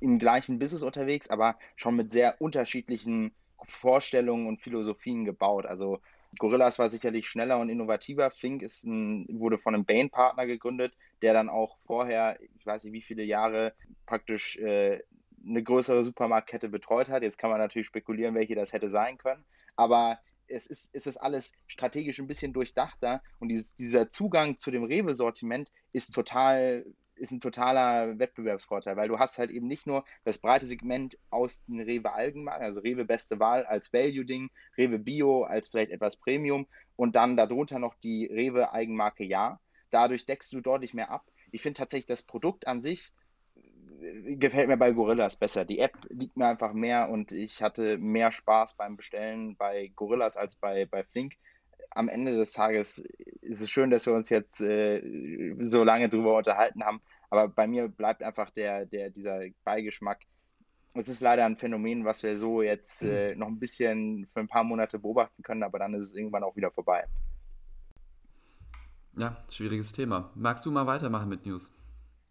im gleichen Business unterwegs, aber schon mit sehr unterschiedlichen Vorstellungen und Philosophien gebaut. Also Gorillas war sicherlich schneller und innovativer. Flink ist ein, wurde von einem Bain-Partner gegründet, der dann auch vorher, ich weiß nicht wie viele Jahre, praktisch äh, eine größere Supermarktkette betreut hat. Jetzt kann man natürlich spekulieren, welche das hätte sein können. Aber es ist, es ist alles strategisch ein bisschen durchdachter und dieses, dieser Zugang zu dem Rewe-Sortiment ist total ist ein totaler Wettbewerbsvorteil, weil du hast halt eben nicht nur das breite Segment aus den Rewe Allgemein, also Rewe beste Wahl als Value-Ding, Rewe Bio als vielleicht etwas Premium und dann darunter noch die Rewe Eigenmarke Ja. Dadurch deckst du deutlich mehr ab. Ich finde tatsächlich das Produkt an sich gefällt mir bei Gorillas besser. Die App liegt mir einfach mehr und ich hatte mehr Spaß beim Bestellen bei Gorillas als bei, bei Flink. Am Ende des Tages ist es schön, dass wir uns jetzt äh, so lange drüber unterhalten haben, aber bei mir bleibt einfach der, der, dieser Beigeschmack. Es ist leider ein Phänomen, was wir so jetzt äh, noch ein bisschen für ein paar Monate beobachten können, aber dann ist es irgendwann auch wieder vorbei. Ja, schwieriges Thema. Magst du mal weitermachen mit News?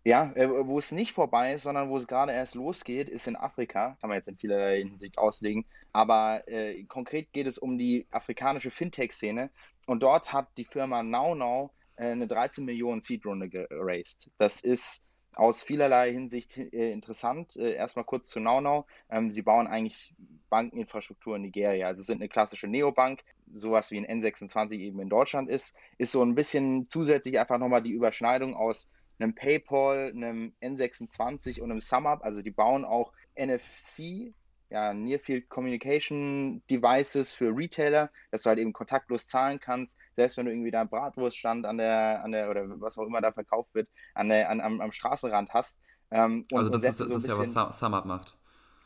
Ja, äh, wo es nicht vorbei ist, sondern wo es gerade erst losgeht, ist in Afrika. Kann man jetzt in vielerlei Hinsicht auslegen. Aber äh, konkret geht es um die afrikanische Fintech-Szene. Und dort hat die Firma NowNow äh, eine 13 Millionen Seed-Runde geraced. Das ist aus vielerlei Hinsicht äh, interessant. Äh, erstmal kurz zu NowNow. Ähm, sie bauen eigentlich Bankeninfrastruktur in Nigeria. Also sind eine klassische Neobank, sowas wie ein N26 eben in Deutschland ist. Ist so ein bisschen zusätzlich einfach nochmal die Überschneidung aus einem PayPal, einem N26 und einem SumUp. Also die bauen auch NFC, ja, Near Field Communication Devices für Retailer, dass du halt eben kontaktlos zahlen kannst, selbst wenn du irgendwie da einen Bratwurststand an der, an der, oder was auch immer da verkauft wird, an der, an, am, am Straßenrand hast. Ähm, und, also das ist, so das bisschen, ja, was SumUp macht.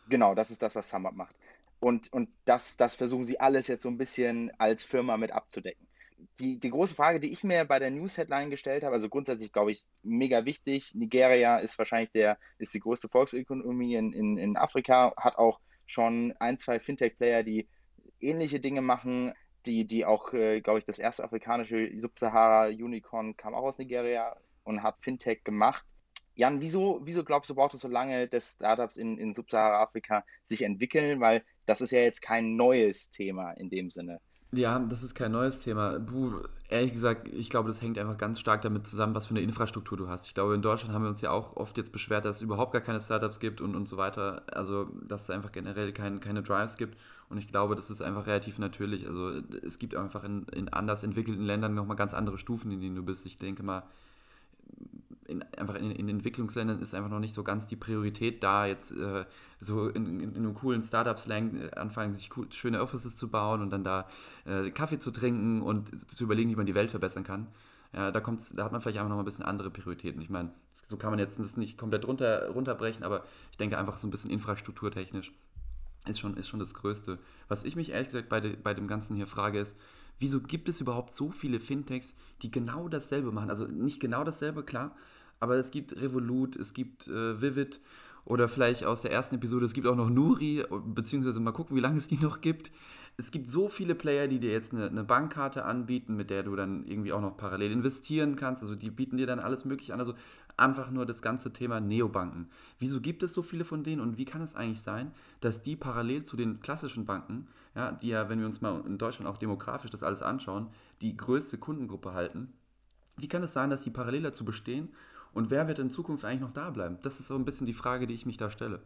Genau, das ist das, was SumUp macht. Und, und das, das versuchen sie alles jetzt so ein bisschen als Firma mit abzudecken die, die große Frage, die ich mir bei der News-Headline gestellt habe, also grundsätzlich glaube ich mega wichtig. Nigeria ist wahrscheinlich der, ist die größte Volksökonomie in, in, in Afrika, hat auch schon ein, zwei Fintech-Player, die ähnliche Dinge machen, die, die auch, äh, glaube ich, das erste afrikanische Sub-Sahara-Unicorn kam auch aus Nigeria und hat Fintech gemacht. Jan, wieso, wieso glaubst du, braucht es so lange, dass Startups in, in Sub-Sahara-Afrika sich entwickeln? Weil das ist ja jetzt kein neues Thema in dem Sinne. Ja, das ist kein neues Thema. Buh, ehrlich gesagt, ich glaube, das hängt einfach ganz stark damit zusammen, was für eine Infrastruktur du hast. Ich glaube, in Deutschland haben wir uns ja auch oft jetzt beschwert, dass es überhaupt gar keine Startups gibt und, und so weiter. Also, dass es einfach generell kein, keine Drives gibt. Und ich glaube, das ist einfach relativ natürlich. Also, es gibt einfach in, in anders entwickelten Ländern nochmal ganz andere Stufen, in denen du bist. Ich denke mal, in, einfach in, in, Entwicklungsländern ist einfach noch nicht so ganz die Priorität da, jetzt äh, so in, in, einem coolen Startup-Slang äh, anfangen, sich cool, schöne Offices zu bauen und dann da äh, Kaffee zu trinken und zu überlegen, wie man die Welt verbessern kann. Ja, da, kommt's, da hat man vielleicht einfach noch ein bisschen andere Prioritäten. Ich meine, so kann man jetzt das nicht komplett runter, runterbrechen, aber ich denke einfach so ein bisschen infrastrukturtechnisch ist schon, ist schon das Größte. Was ich mich ehrlich gesagt bei, de, bei dem Ganzen hier frage, ist, wieso gibt es überhaupt so viele Fintechs, die genau dasselbe machen? Also nicht genau dasselbe, klar, aber es gibt Revolut, es gibt äh, Vivid oder vielleicht aus der ersten Episode, es gibt auch noch Nuri, beziehungsweise mal gucken, wie lange es die noch gibt. Es gibt so viele Player, die dir jetzt eine, eine, Bankkarte anbieten, mit der du dann irgendwie auch noch parallel investieren kannst. Also die bieten dir dann alles mögliche an. Also einfach nur das ganze Thema Neobanken. Wieso gibt es so viele von denen und wie kann es eigentlich sein, dass die parallel zu den klassischen Banken, ja, die ja, wenn wir uns mal in Deutschland auch demografisch das alles anschauen, die größte Kundengruppe halten, wie kann es sein, dass die parallel dazu bestehen und wer wird in Zukunft eigentlich noch da bleiben? Das ist so ein bisschen die Frage, die ich mich da stelle.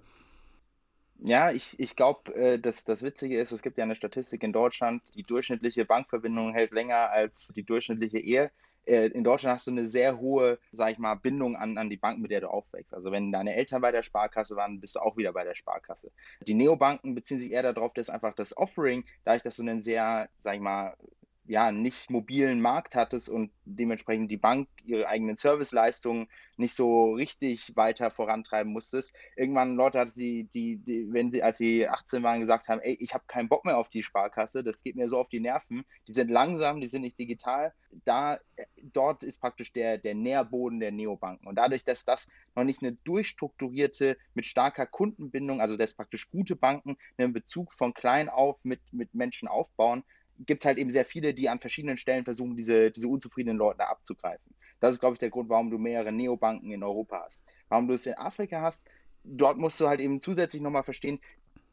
Ja, ich, ich glaube, äh, das Witzige ist, es gibt ja eine Statistik in Deutschland, die durchschnittliche Bankverbindung hält länger als die durchschnittliche Ehe. Äh, in Deutschland hast du eine sehr hohe, sag ich mal, Bindung an, an die Bank, mit der du aufwächst. Also wenn deine Eltern bei der Sparkasse waren, bist du auch wieder bei der Sparkasse. Die Neobanken beziehen sich eher darauf, dass einfach das Offering, dadurch, dass du einen sehr, sag ich mal, ja, nicht mobilen Markt hattest und dementsprechend die Bank ihre eigenen Serviceleistungen nicht so richtig weiter vorantreiben musstest. Irgendwann Leute hatte sie, die, die, wenn sie, als sie 18 waren, gesagt haben, ey, ich habe keinen Bock mehr auf die Sparkasse, das geht mir so auf die Nerven. Die sind langsam, die sind nicht digital. Da, dort ist praktisch der, der Nährboden der Neobanken. Und dadurch, dass das noch nicht eine durchstrukturierte, mit starker Kundenbindung, also dass praktisch gute Banken einen Bezug von klein auf mit, mit Menschen aufbauen, gibt es halt eben sehr viele, die an verschiedenen Stellen versuchen, diese, diese unzufriedenen Leute abzugreifen. Das ist, glaube ich, der Grund, warum du mehrere Neobanken in Europa hast. Warum du es in Afrika hast, dort musst du halt eben zusätzlich nochmal verstehen,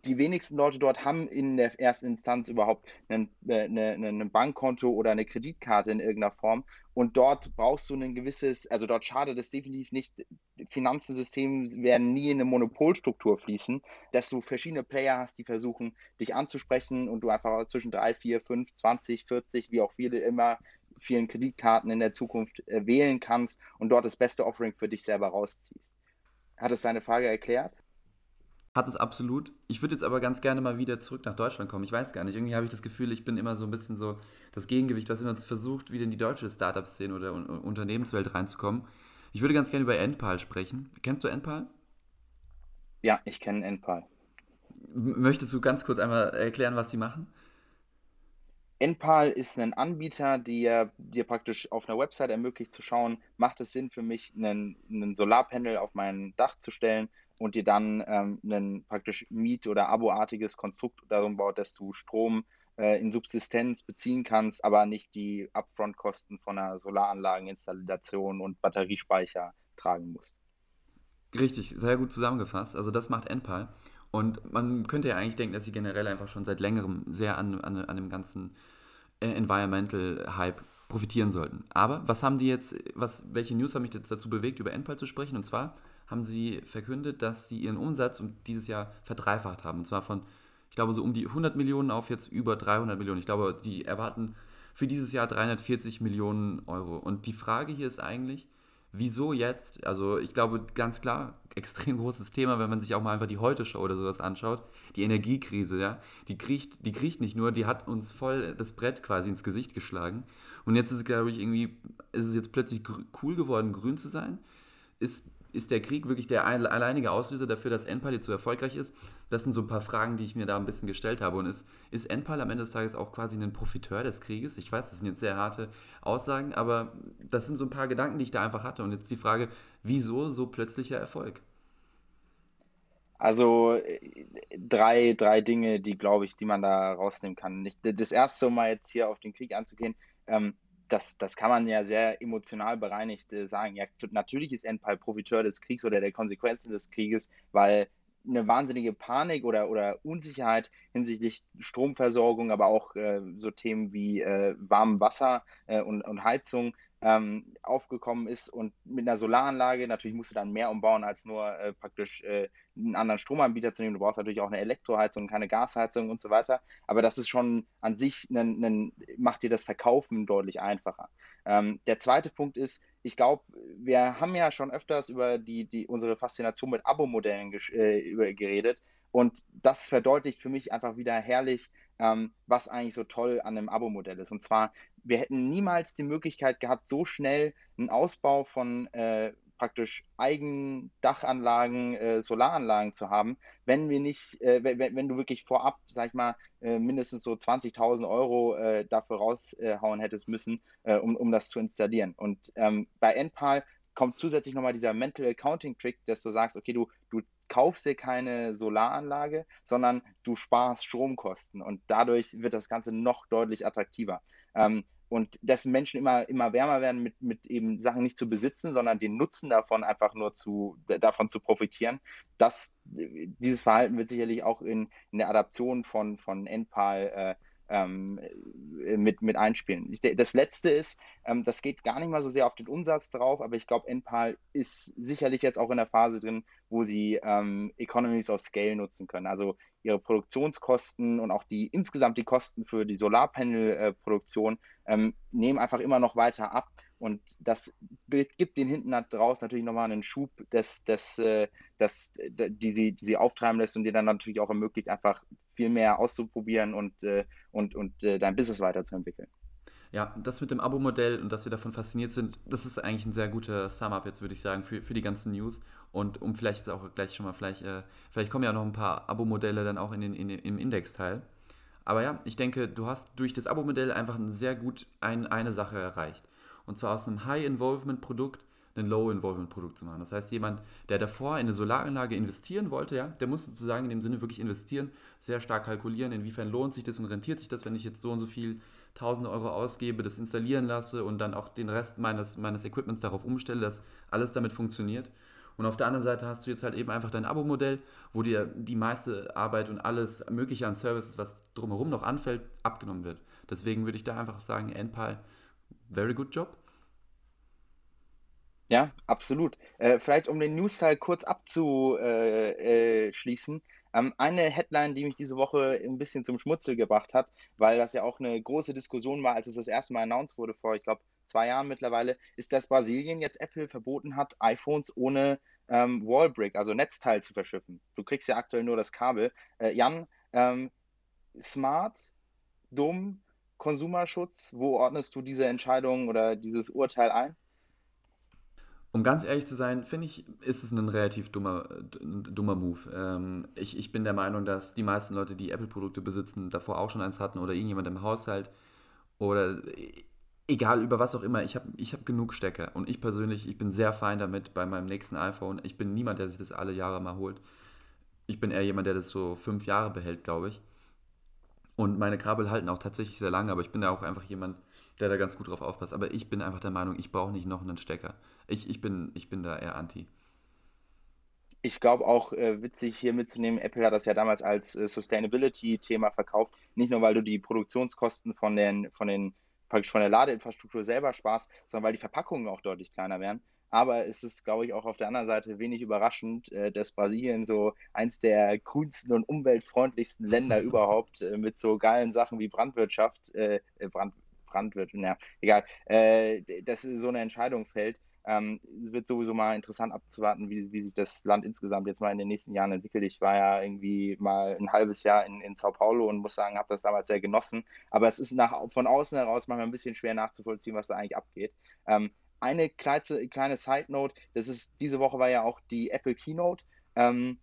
die wenigsten Leute dort haben in der ersten Instanz überhaupt ein, äh, Bankkonto oder eine Kreditkarte in irgendeiner Form. Und dort brauchst du ein gewisses, also dort schadet es definitiv nicht, Finanzsysteme werden nie in eine Monopolstruktur fließen, dass du verschiedene Player hast, die versuchen, dich anzusprechen und du einfach zwischen 3, 4, 5, 20, 40, wie auch viele immer, vielen Kreditkarten in der Zukunft äh, wählen kannst und dort das beste Offering für dich selber rausziehst. Hat es deine Frage erklärt? Hat es absolut. Ich würde jetzt aber ganz gerne mal wieder zurück nach Deutschland kommen. Ich weiß gar nicht. Irgendwie habe ich das Gefühl, ich bin immer so ein bisschen so das Gegengewicht, was immer versucht, wieder in die deutsche Startup-Szene oder Unternehmenswelt reinzukommen. Ich würde ganz gerne über Enpal sprechen. Kennst du Enpal? Ja, ich kenne Enpal. Möchtest du ganz kurz einmal erklären, was sie machen? Enpal ist ein Anbieter, der dir praktisch auf einer Website ermöglicht zu schauen, macht es Sinn für mich, einen, einen Solarpanel auf mein Dach zu stellen und dir dann ähm, ein praktisch Miet- oder Abo-artiges Konstrukt darum baut, dass du Strom äh, in Subsistenz beziehen kannst, aber nicht die Upfront-Kosten von einer Solaranlageninstallation und Batteriespeicher tragen musst. Richtig, sehr gut zusammengefasst. Also das macht Enpal. Und man könnte ja eigentlich denken, dass sie generell einfach schon seit längerem sehr an, an, an dem ganzen äh, Environmental-Hype profitieren sollten. Aber was haben die jetzt, was, welche News haben mich jetzt dazu bewegt, über Enpal zu sprechen? Und zwar haben sie verkündet, dass sie ihren Umsatz um dieses Jahr verdreifacht haben. Und zwar von, ich glaube, so um die 100 Millionen auf jetzt über 300 Millionen. Ich glaube, die erwarten für dieses Jahr 340 Millionen Euro. Und die Frage hier ist eigentlich, wieso jetzt? Also ich glaube ganz klar, extrem großes Thema, wenn man sich auch mal einfach die Heute-Show oder sowas anschaut. Die Energiekrise, ja, die kriecht, die kriecht nicht nur, die hat uns voll das Brett quasi ins Gesicht geschlagen. Und jetzt ist es, glaube ich, irgendwie, ist es jetzt plötzlich cool geworden, grün zu sein. Ist ist der Krieg wirklich der alleinige Auslöser dafür, dass Enpal jetzt so erfolgreich ist? Das sind so ein paar Fragen, die ich mir da ein bisschen gestellt habe. Und ist, ist Enpal am Ende des Tages auch quasi ein Profiteur des Krieges? Ich weiß, das sind jetzt sehr harte Aussagen, aber das sind so ein paar Gedanken, die ich da einfach hatte. Und jetzt die Frage, wieso so plötzlicher Erfolg? Also drei, drei Dinge, die, glaube ich, die man da rausnehmen kann. Das erste, um mal jetzt hier auf den Krieg anzugehen, ähm, das, das kann man ja sehr emotional bereinigt äh, sagen. Ja, natürlich ist Endpal Profiteur des Kriegs oder der Konsequenzen des Krieges, weil eine wahnsinnige Panik oder, oder Unsicherheit hinsichtlich Stromversorgung, aber auch äh, so Themen wie äh, warmem Wasser äh, und, und Heizung ähm, aufgekommen ist und mit einer Solaranlage, natürlich musst du dann mehr umbauen, als nur äh, praktisch äh, einen anderen Stromanbieter zu nehmen. Du brauchst natürlich auch eine Elektroheizung, keine Gasheizung und so weiter. Aber das ist schon an sich, ein, ein, macht dir das Verkaufen deutlich einfacher. Ähm, der zweite Punkt ist, ich glaube, wir haben ja schon öfters über die, die, unsere Faszination mit Abo-Modellen äh, geredet. Und das verdeutlicht für mich einfach wieder herrlich, ähm, was eigentlich so toll an einem Abo-Modell ist. Und zwar, wir hätten niemals die Möglichkeit gehabt, so schnell einen Ausbau von äh, praktisch Eigendachanlagen, äh, Solaranlagen zu haben, wenn wir nicht, äh, wenn, wenn, du wirklich vorab, sag ich mal, äh, mindestens so 20.000 Euro äh, dafür raushauen hättest müssen, äh, um, um das zu installieren. Und ähm, bei Enpal kommt zusätzlich nochmal dieser Mental Accounting Trick, dass du sagst, okay, du, du kaufst dir keine Solaranlage, sondern du sparst Stromkosten und dadurch wird das Ganze noch deutlich attraktiver. Ähm, und dass Menschen immer, immer wärmer werden, mit, mit eben Sachen nicht zu besitzen, sondern den Nutzen davon einfach nur zu, davon zu profitieren. Das, dieses Verhalten wird sicherlich auch in, in der Adaption von, von NPAL äh, ähm, mit, mit einspielen. Das letzte ist, ähm, das geht gar nicht mal so sehr auf den Umsatz drauf, aber ich glaube, NPAL ist sicherlich jetzt auch in der Phase drin, wo sie ähm, Economies of Scale nutzen können. Also ihre Produktionskosten und auch die insgesamt die Kosten für die Solarpanel-Produktion ähm, nehmen einfach immer noch weiter ab. Und das gibt den hinten raus natürlich nochmal einen Schub, das, das, äh, das, die, sie, die sie auftreiben lässt und dir dann natürlich auch ermöglicht, einfach viel mehr auszuprobieren und, äh, und, und äh, dein Business weiterzuentwickeln. Ja, das mit dem Abo-Modell und dass wir davon fasziniert sind, das ist eigentlich ein sehr guter Sum-Up jetzt, würde ich sagen, für, für die ganzen News. Und um vielleicht jetzt auch gleich schon mal, vielleicht, äh, vielleicht kommen ja noch ein paar Abo-Modelle dann auch in den, in den, im Index-Teil. Aber ja, ich denke, du hast durch das Abo-Modell einfach sehr gut ein, eine Sache erreicht. Und zwar aus einem High-Involvement-Produkt ein Low-Involvement-Produkt zu machen. Das heißt, jemand, der davor in eine Solaranlage investieren wollte, ja, der muss sozusagen in dem Sinne wirklich investieren, sehr stark kalkulieren, inwiefern lohnt sich das und rentiert sich das, wenn ich jetzt so und so viel tausende Euro ausgebe, das installieren lasse und dann auch den Rest meines, meines Equipments darauf umstelle, dass alles damit funktioniert. Und auf der anderen Seite hast du jetzt halt eben einfach dein Abo-Modell, wo dir die meiste Arbeit und alles Mögliche an Services, was drumherum noch anfällt, abgenommen wird. Deswegen würde ich da einfach sagen, NPAL, very good job. Ja, absolut. Äh, vielleicht um den News-Teil kurz abzuschließen. Äh, ähm, eine Headline, die mich diese Woche ein bisschen zum Schmutzel gebracht hat, weil das ja auch eine große Diskussion war, als es das erste Mal announced wurde, vor, ich glaube, zwei Jahren mittlerweile, ist, dass Brasilien jetzt Apple verboten hat, iPhones ohne ähm, Wallbrick, also Netzteil zu verschiffen. Du kriegst ja aktuell nur das Kabel. Äh, Jan, ähm, smart, dumm, Konsumerschutz, wo ordnest du diese Entscheidung oder dieses Urteil ein? Um ganz ehrlich zu sein, finde ich, ist es ein relativ dummer, dummer Move. Ähm, ich, ich bin der Meinung, dass die meisten Leute, die Apple-Produkte besitzen, davor auch schon eins hatten oder irgendjemand im Haushalt oder egal über was auch immer. Ich habe ich hab genug Stecker und ich persönlich, ich bin sehr fein damit bei meinem nächsten iPhone. Ich bin niemand, der sich das alle Jahre mal holt. Ich bin eher jemand, der das so fünf Jahre behält, glaube ich. Und meine Kabel halten auch tatsächlich sehr lange, aber ich bin da auch einfach jemand, der da ganz gut drauf aufpasst. Aber ich bin einfach der Meinung, ich brauche nicht noch einen Stecker. Ich, ich, bin, ich bin da eher anti. Ich glaube auch äh, witzig hier mitzunehmen, Apple hat das ja damals als äh, Sustainability-Thema verkauft. Nicht nur, weil du die Produktionskosten von, den, von, den, praktisch von der Ladeinfrastruktur selber sparst, sondern weil die Verpackungen auch deutlich kleiner werden. Aber es ist, glaube ich, auch auf der anderen Seite wenig überraschend, äh, dass Brasilien so eins der grünsten und umweltfreundlichsten Länder überhaupt äh, mit so geilen Sachen wie Brandwirtschaft, äh, Brand, Brandwirtschaft, ja, egal, äh, dass so eine Entscheidung fällt. Ähm, es wird sowieso mal interessant abzuwarten, wie, wie sich das Land insgesamt jetzt mal in den nächsten Jahren entwickelt. Ich war ja irgendwie mal ein halbes Jahr in, in Sao Paulo und muss sagen, habe das damals sehr genossen. Aber es ist nach, von außen heraus manchmal ein bisschen schwer nachzuvollziehen, was da eigentlich abgeht. Ähm, eine kleine, kleine Side Note, das ist, diese Woche war ja auch die Apple Keynote. Ähm,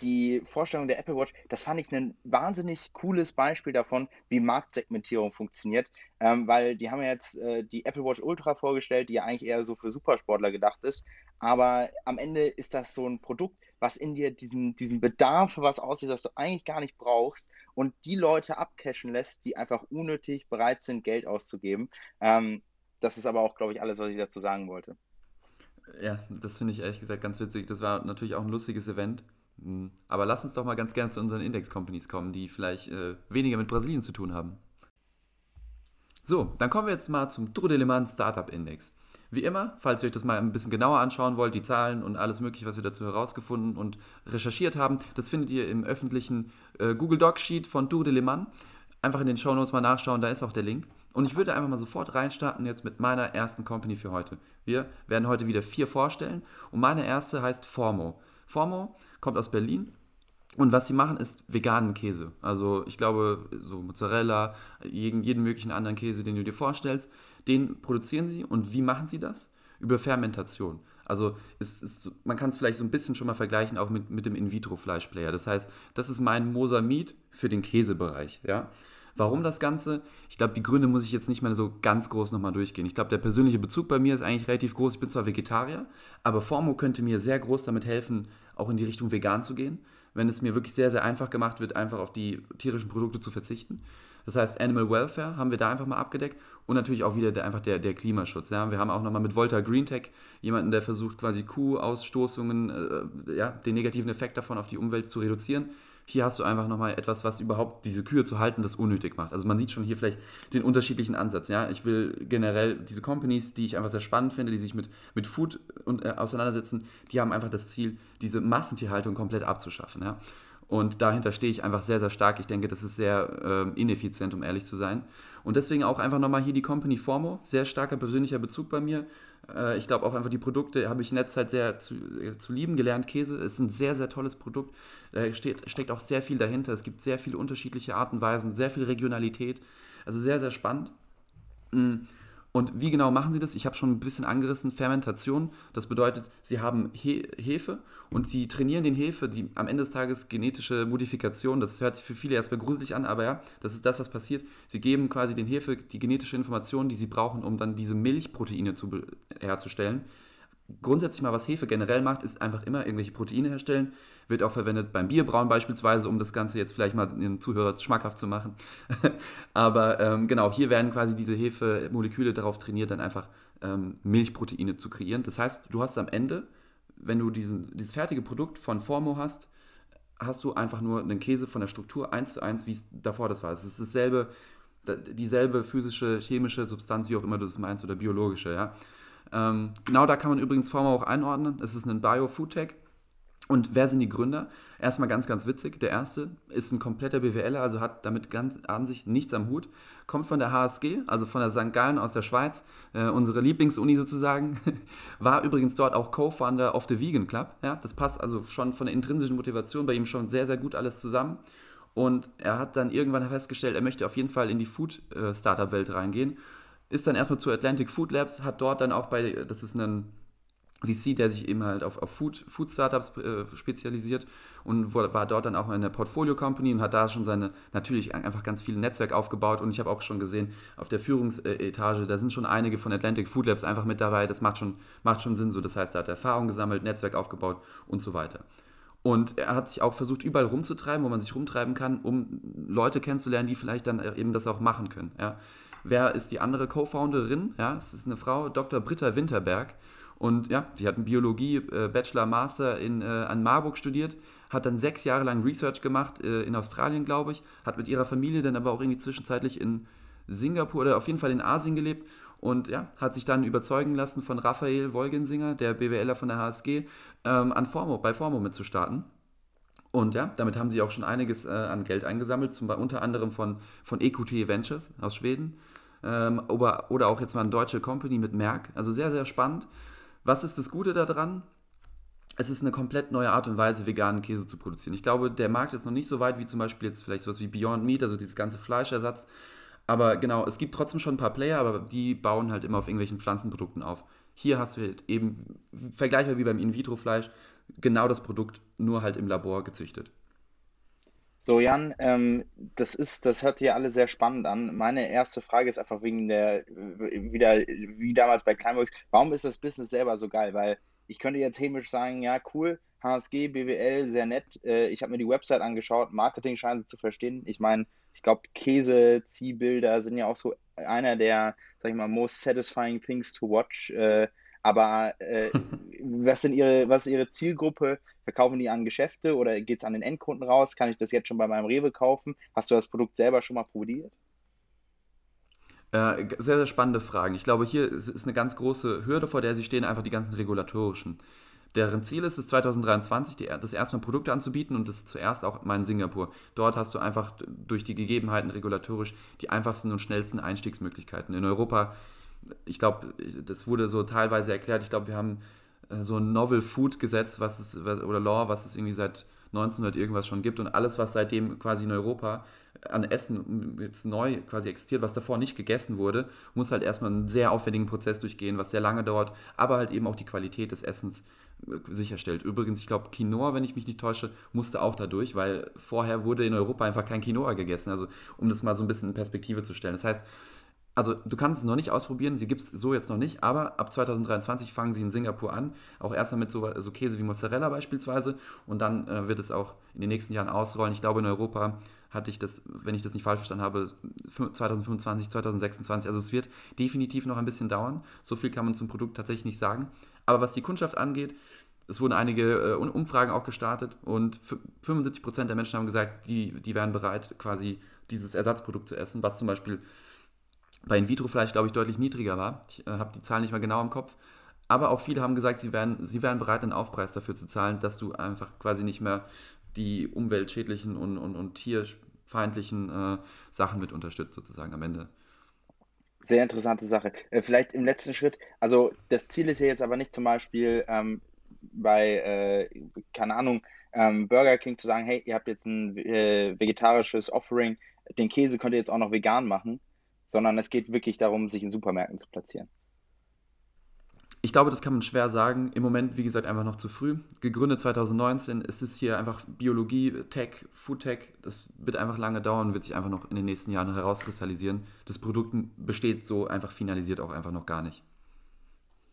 die Vorstellung der Apple Watch, das fand ich ein wahnsinnig cooles Beispiel davon, wie Marktsegmentierung funktioniert, ähm, weil die haben ja jetzt äh, die Apple Watch Ultra vorgestellt, die ja eigentlich eher so für Supersportler gedacht ist, aber am Ende ist das so ein Produkt, was in dir diesen, diesen Bedarf für was aussieht, was du eigentlich gar nicht brauchst und die Leute abcashen lässt, die einfach unnötig bereit sind, Geld auszugeben. Ähm, das ist aber auch, glaube ich, alles, was ich dazu sagen wollte. Ja, das finde ich ehrlich gesagt ganz witzig. Das war natürlich auch ein lustiges Event. Hm, aber lass uns doch mal ganz gerne zu unseren Index-Companies kommen, die vielleicht äh, weniger mit Brasilien zu tun haben. So, dann kommen wir jetzt mal zum Trudelemann Startup Index. Wie immer, falls ihr euch das mal ein bisschen genauer anschauen wollt, die Zahlen und alles Mögliche, was wir dazu herausgefunden und recherchiert haben, das findet ihr im öffentlichen äh, Google Doc Sheet von Tour de Le Mans. Einfach in den Show Notes mal nachschauen, da ist auch der Link. Und ich würde einfach mal sofort reinstarten jetzt mit meiner ersten Company für heute. Wir werden heute wieder vier vorstellen und meine erste heißt Formo. Formo kommt aus Berlin. Und was sie machen, ist veganen Käse. Also ich glaube, so Mozzarella, jeden, jeden möglichen anderen Käse, den du dir vorstellst, den produzieren sie. Und wie machen sie das? Über Fermentation. Also es ist, man kann es vielleicht so ein bisschen schon mal vergleichen, auch mit, mit dem In-vitro-Fleischplayer. Das heißt, das ist mein Mosamid für den Käsebereich. Ja? Warum das Ganze? Ich glaube, die Gründe muss ich jetzt nicht mehr so ganz groß nochmal durchgehen. Ich glaube, der persönliche Bezug bei mir ist eigentlich relativ groß. Ich bin zwar Vegetarier, aber Formo könnte mir sehr groß damit helfen, auch in die Richtung vegan zu gehen, wenn es mir wirklich sehr, sehr einfach gemacht wird, einfach auf die tierischen Produkte zu verzichten. Das heißt, Animal Welfare haben wir da einfach mal abgedeckt und natürlich auch wieder der, einfach der, der Klimaschutz. Ja. Wir haben auch nochmal mit Volta Greentech jemanden, der versucht quasi Kuhausstoßungen, äh, ja, den negativen Effekt davon auf die Umwelt zu reduzieren. Hier hast du einfach nochmal etwas, was überhaupt diese Kühe zu halten, das unnötig macht. Also man sieht schon hier vielleicht den unterschiedlichen Ansatz. Ja? Ich will generell diese Companies, die ich einfach sehr spannend finde, die sich mit, mit Food und, äh, auseinandersetzen, die haben einfach das Ziel, diese Massentierhaltung komplett abzuschaffen. Ja? Und dahinter stehe ich einfach sehr, sehr stark. Ich denke, das ist sehr äh, ineffizient, um ehrlich zu sein. Und deswegen auch einfach nochmal hier die Company Formo. Sehr starker persönlicher Bezug bei mir. Äh, ich glaube auch einfach die Produkte habe ich in letzter Zeit sehr zu, äh, zu lieben gelernt. Käse ist ein sehr, sehr tolles Produkt. Da steht, steckt auch sehr viel dahinter. Es gibt sehr viele unterschiedliche Arten und Weisen, sehr viel Regionalität. Also sehr, sehr spannend. Mhm. Und wie genau machen sie das? Ich habe schon ein bisschen angerissen, Fermentation. Das bedeutet, sie haben He Hefe und sie trainieren den Hefe, die am Ende des Tages genetische Modifikation, das hört sich für viele erstmal gruselig an, aber ja, das ist das, was passiert. Sie geben quasi den Hefe die genetische Information, die sie brauchen, um dann diese Milchproteine zu, herzustellen grundsätzlich mal, was Hefe generell macht, ist einfach immer irgendwelche Proteine herstellen. Wird auch verwendet beim Bierbrauen beispielsweise, um das Ganze jetzt vielleicht mal den Zuhörer schmackhaft zu machen. Aber ähm, genau, hier werden quasi diese Hefemoleküle darauf trainiert, dann einfach ähm, Milchproteine zu kreieren. Das heißt, du hast am Ende, wenn du diesen, dieses fertige Produkt von Formo hast, hast du einfach nur einen Käse von der Struktur eins zu eins, wie es davor das war. Es ist dasselbe, dieselbe physische, chemische Substanz, wie auch immer du es meinst, oder biologische, ja. Ähm, genau da kann man übrigens Forma auch einordnen. Es ist ein Bio-Food-Tech. Und wer sind die Gründer? Erstmal ganz, ganz witzig. Der erste ist ein kompletter BWLer, also hat damit ganz an sich nichts am Hut. Kommt von der HSG, also von der St. Gallen aus der Schweiz, äh, unsere Lieblingsuni sozusagen. War übrigens dort auch Co-Founder of the Vegan Club. Ja, das passt also schon von der intrinsischen Motivation bei ihm schon sehr, sehr gut alles zusammen. Und er hat dann irgendwann festgestellt, er möchte auf jeden Fall in die Food-Startup-Welt reingehen ist dann erstmal zu Atlantic Food Labs, hat dort dann auch bei, das ist ein VC, der sich eben halt auf, auf Food, Food Startups äh, spezialisiert und war dort dann auch in der Portfolio Company und hat da schon seine, natürlich einfach ganz viel Netzwerk aufgebaut und ich habe auch schon gesehen, auf der Führungsetage, da sind schon einige von Atlantic Food Labs einfach mit dabei, das macht schon, macht schon Sinn so, das heißt, er hat Erfahrung gesammelt, Netzwerk aufgebaut und so weiter. Und er hat sich auch versucht, überall rumzutreiben, wo man sich rumtreiben kann, um Leute kennenzulernen, die vielleicht dann eben das auch machen können. Ja. Wer ist die andere Co-Founderin? Ja, es ist eine Frau, Dr. Britta Winterberg. Und ja, die hat einen Biologie, äh, Bachelor, Master in, äh, an Marburg studiert, hat dann sechs Jahre lang Research gemacht, äh, in Australien, glaube ich, hat mit ihrer Familie dann aber auch irgendwie zwischenzeitlich in Singapur oder auf jeden Fall in Asien gelebt und ja, hat sich dann überzeugen lassen von Raphael Wolgensinger, der BWLer von der HSG, ähm, an Formo, bei Formo mitzustarten. Und ja, damit haben sie auch schon einiges äh, an Geld eingesammelt, zum, unter anderem von, von EQT Ventures aus Schweden ähm, oder, oder auch jetzt mal eine deutsche Company mit Merck. Also sehr, sehr spannend. Was ist das Gute daran? Es ist eine komplett neue Art und Weise, veganen Käse zu produzieren. Ich glaube, der Markt ist noch nicht so weit wie zum Beispiel jetzt vielleicht sowas wie Beyond Meat, also dieses ganze Fleischersatz. Aber genau, es gibt trotzdem schon ein paar Player, aber die bauen halt immer auf irgendwelchen Pflanzenprodukten auf. Hier hast du halt eben, vergleichbar wie beim In-vitro-Fleisch, genau das Produkt, nur halt im Labor gezüchtet. So, Jan, ähm, das ist, das hört sich ja alle sehr spannend an. Meine erste Frage ist einfach wegen der, wieder, wie damals bei Climeworks, warum ist das Business selber so geil? Weil ich könnte jetzt hämisch sagen, ja, cool, HSG, BWL, sehr nett. Äh, ich habe mir die Website angeschaut, Marketing scheint sie zu verstehen. Ich meine, ich glaube, Käse, Ziehbilder sind ja auch so einer der, sag ich mal, most satisfying things to watch. Äh, aber äh, was, sind ihre, was ist Ihre Zielgruppe? Verkaufen die an Geschäfte oder geht es an den Endkunden raus? Kann ich das jetzt schon bei meinem Rewe kaufen? Hast du das Produkt selber schon mal probiert? Äh, sehr, sehr spannende Fragen. Ich glaube, hier ist eine ganz große Hürde, vor der Sie stehen, einfach die ganzen regulatorischen. Deren Ziel ist es, 2023 die, das erste Mal Produkte anzubieten und das zuerst auch mal in Singapur. Dort hast du einfach durch die Gegebenheiten regulatorisch die einfachsten und schnellsten Einstiegsmöglichkeiten. In Europa ich glaube, das wurde so teilweise erklärt, ich glaube, wir haben so ein Novel Food Gesetz, was es, oder Law, was es irgendwie seit 1900 irgendwas schon gibt und alles, was seitdem quasi in Europa an Essen jetzt neu quasi existiert, was davor nicht gegessen wurde, muss halt erstmal einen sehr aufwendigen Prozess durchgehen, was sehr lange dauert, aber halt eben auch die Qualität des Essens sicherstellt. Übrigens, ich glaube, Quinoa, wenn ich mich nicht täusche, musste auch dadurch, weil vorher wurde in Europa einfach kein Quinoa gegessen. Also, um das mal so ein bisschen in Perspektive zu stellen. Das heißt, also du kannst es noch nicht ausprobieren, sie gibt es so jetzt noch nicht, aber ab 2023 fangen sie in Singapur an, auch erstmal mit so, so Käse wie Mozzarella beispielsweise und dann äh, wird es auch in den nächsten Jahren ausrollen. Ich glaube, in Europa hatte ich das, wenn ich das nicht falsch verstanden habe, 2025, 2026. Also es wird definitiv noch ein bisschen dauern. So viel kann man zum Produkt tatsächlich nicht sagen. Aber was die Kundschaft angeht, es wurden einige äh, Umfragen auch gestartet und 75% der Menschen haben gesagt, die, die wären bereit, quasi dieses Ersatzprodukt zu essen, was zum Beispiel bei In-vitro-Fleisch, glaube ich, deutlich niedriger war. Ich äh, habe die Zahlen nicht mehr genau im Kopf. Aber auch viele haben gesagt, sie wären, sie wären bereit, einen Aufpreis dafür zu zahlen, dass du einfach quasi nicht mehr die umweltschädlichen und, und, und tierfeindlichen äh, Sachen mit unterstützt, sozusagen am Ende. Sehr interessante Sache. Äh, vielleicht im letzten Schritt, also das Ziel ist ja jetzt aber nicht zum Beispiel ähm, bei, äh, keine Ahnung, ähm, Burger King zu sagen, hey, ihr habt jetzt ein äh, vegetarisches Offering, den Käse könnt ihr jetzt auch noch vegan machen, sondern es geht wirklich darum, sich in Supermärkten zu platzieren. Ich glaube, das kann man schwer sagen. Im Moment, wie gesagt, einfach noch zu früh. Gegründet 2019 ist es hier einfach Biologie, Tech, Food Tech. Das wird einfach lange dauern, wird sich einfach noch in den nächsten Jahren herauskristallisieren. Das Produkt besteht so einfach finalisiert auch einfach noch gar nicht.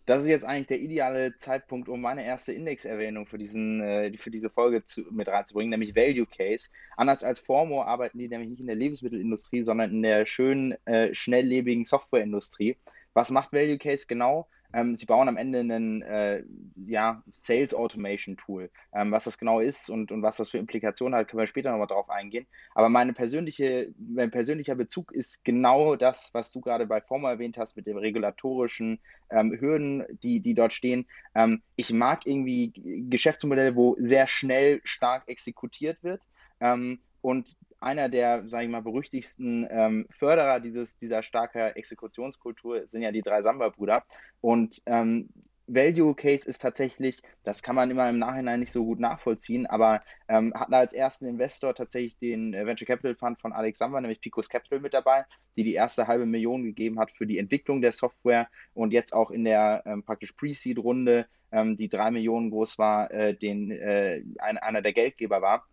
Das ist jetzt eigentlich der ideale Zeitpunkt, um meine erste Indexerwähnung für, diesen, äh, für diese Folge zu, mit reinzubringen, nämlich Value Case. Anders als Formo arbeiten die nämlich nicht in der Lebensmittelindustrie, sondern in der schönen, äh, schnelllebigen Softwareindustrie. Was macht Value Case genau? Ähm, sie bauen am Ende ein äh, ja, Sales Automation Tool. Ähm, was das genau ist und, und was das für Implikationen hat, können wir später nochmal drauf eingehen. Aber meine persönliche, mein persönlicher Bezug ist genau das, was du gerade bei Forma erwähnt hast, mit den regulatorischen ähm, Hürden, die, die dort stehen. Ähm, ich mag irgendwie Geschäftsmodelle, wo sehr schnell stark exekutiert wird. Ähm, und einer der, sage ich mal, berüchtigsten ähm, Förderer dieses, dieser starken Exekutionskultur sind ja die drei Samba-Brüder. Und ähm, Value Case ist tatsächlich, das kann man immer im Nachhinein nicht so gut nachvollziehen, aber ähm, hatten als ersten Investor tatsächlich den äh, Venture Capital Fund von Alex Samba, nämlich Picos Capital mit dabei, die die erste halbe Million gegeben hat für die Entwicklung der Software und jetzt auch in der ähm, praktisch Pre-Seed-Runde, ähm, die drei Millionen groß war, äh, den, äh, ein, einer der Geldgeber war.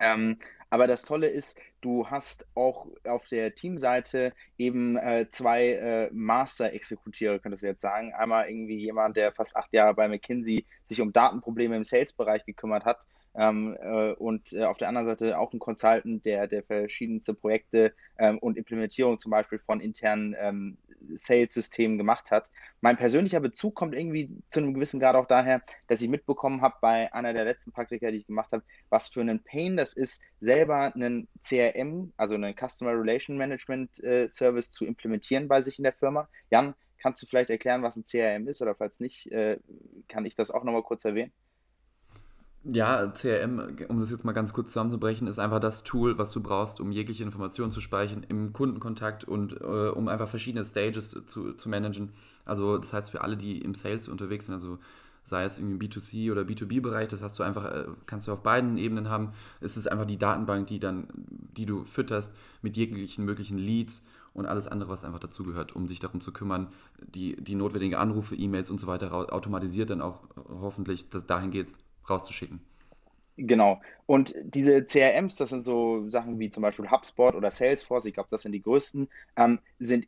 Ähm, aber das Tolle ist, du hast auch auf der Teamseite eben äh, zwei äh, Master-Exekutiere, könntest du jetzt sagen. Einmal irgendwie jemand, der fast acht Jahre bei McKinsey sich um Datenprobleme im Sales-Bereich gekümmert hat. Ähm, äh, und äh, auf der anderen Seite auch ein Consultant, der, der verschiedenste Projekte ähm, und Implementierung zum Beispiel von internen ähm, Sales-Systemen gemacht hat. Mein persönlicher Bezug kommt irgendwie zu einem gewissen Grad auch daher, dass ich mitbekommen habe bei einer der letzten Praktika, die ich gemacht habe, was für einen Pain das ist, selber einen CRM, also einen Customer Relation Management äh, Service zu implementieren bei sich in der Firma. Jan, kannst du vielleicht erklären, was ein CRM ist oder falls nicht, äh, kann ich das auch nochmal kurz erwähnen? Ja, CRM, um das jetzt mal ganz kurz zusammenzubrechen, ist einfach das Tool, was du brauchst, um jegliche Informationen zu speichern im Kundenkontakt und äh, um einfach verschiedene Stages zu, zu managen. Also das heißt für alle, die im Sales unterwegs sind, also sei es im B2C oder B2B-Bereich, das hast du einfach, äh, kannst du auf beiden Ebenen haben. Es ist einfach die Datenbank, die dann, die du fütterst mit jeglichen möglichen Leads und alles andere, was einfach dazugehört, um sich darum zu kümmern, die, die notwendigen Anrufe, E-Mails und so weiter automatisiert dann auch hoffentlich, dass dahin geht rauszuschicken. Genau. Und diese CRMs, das sind so Sachen wie zum Beispiel HubSpot oder Salesforce, ich glaube, das sind die größten, ähm, sind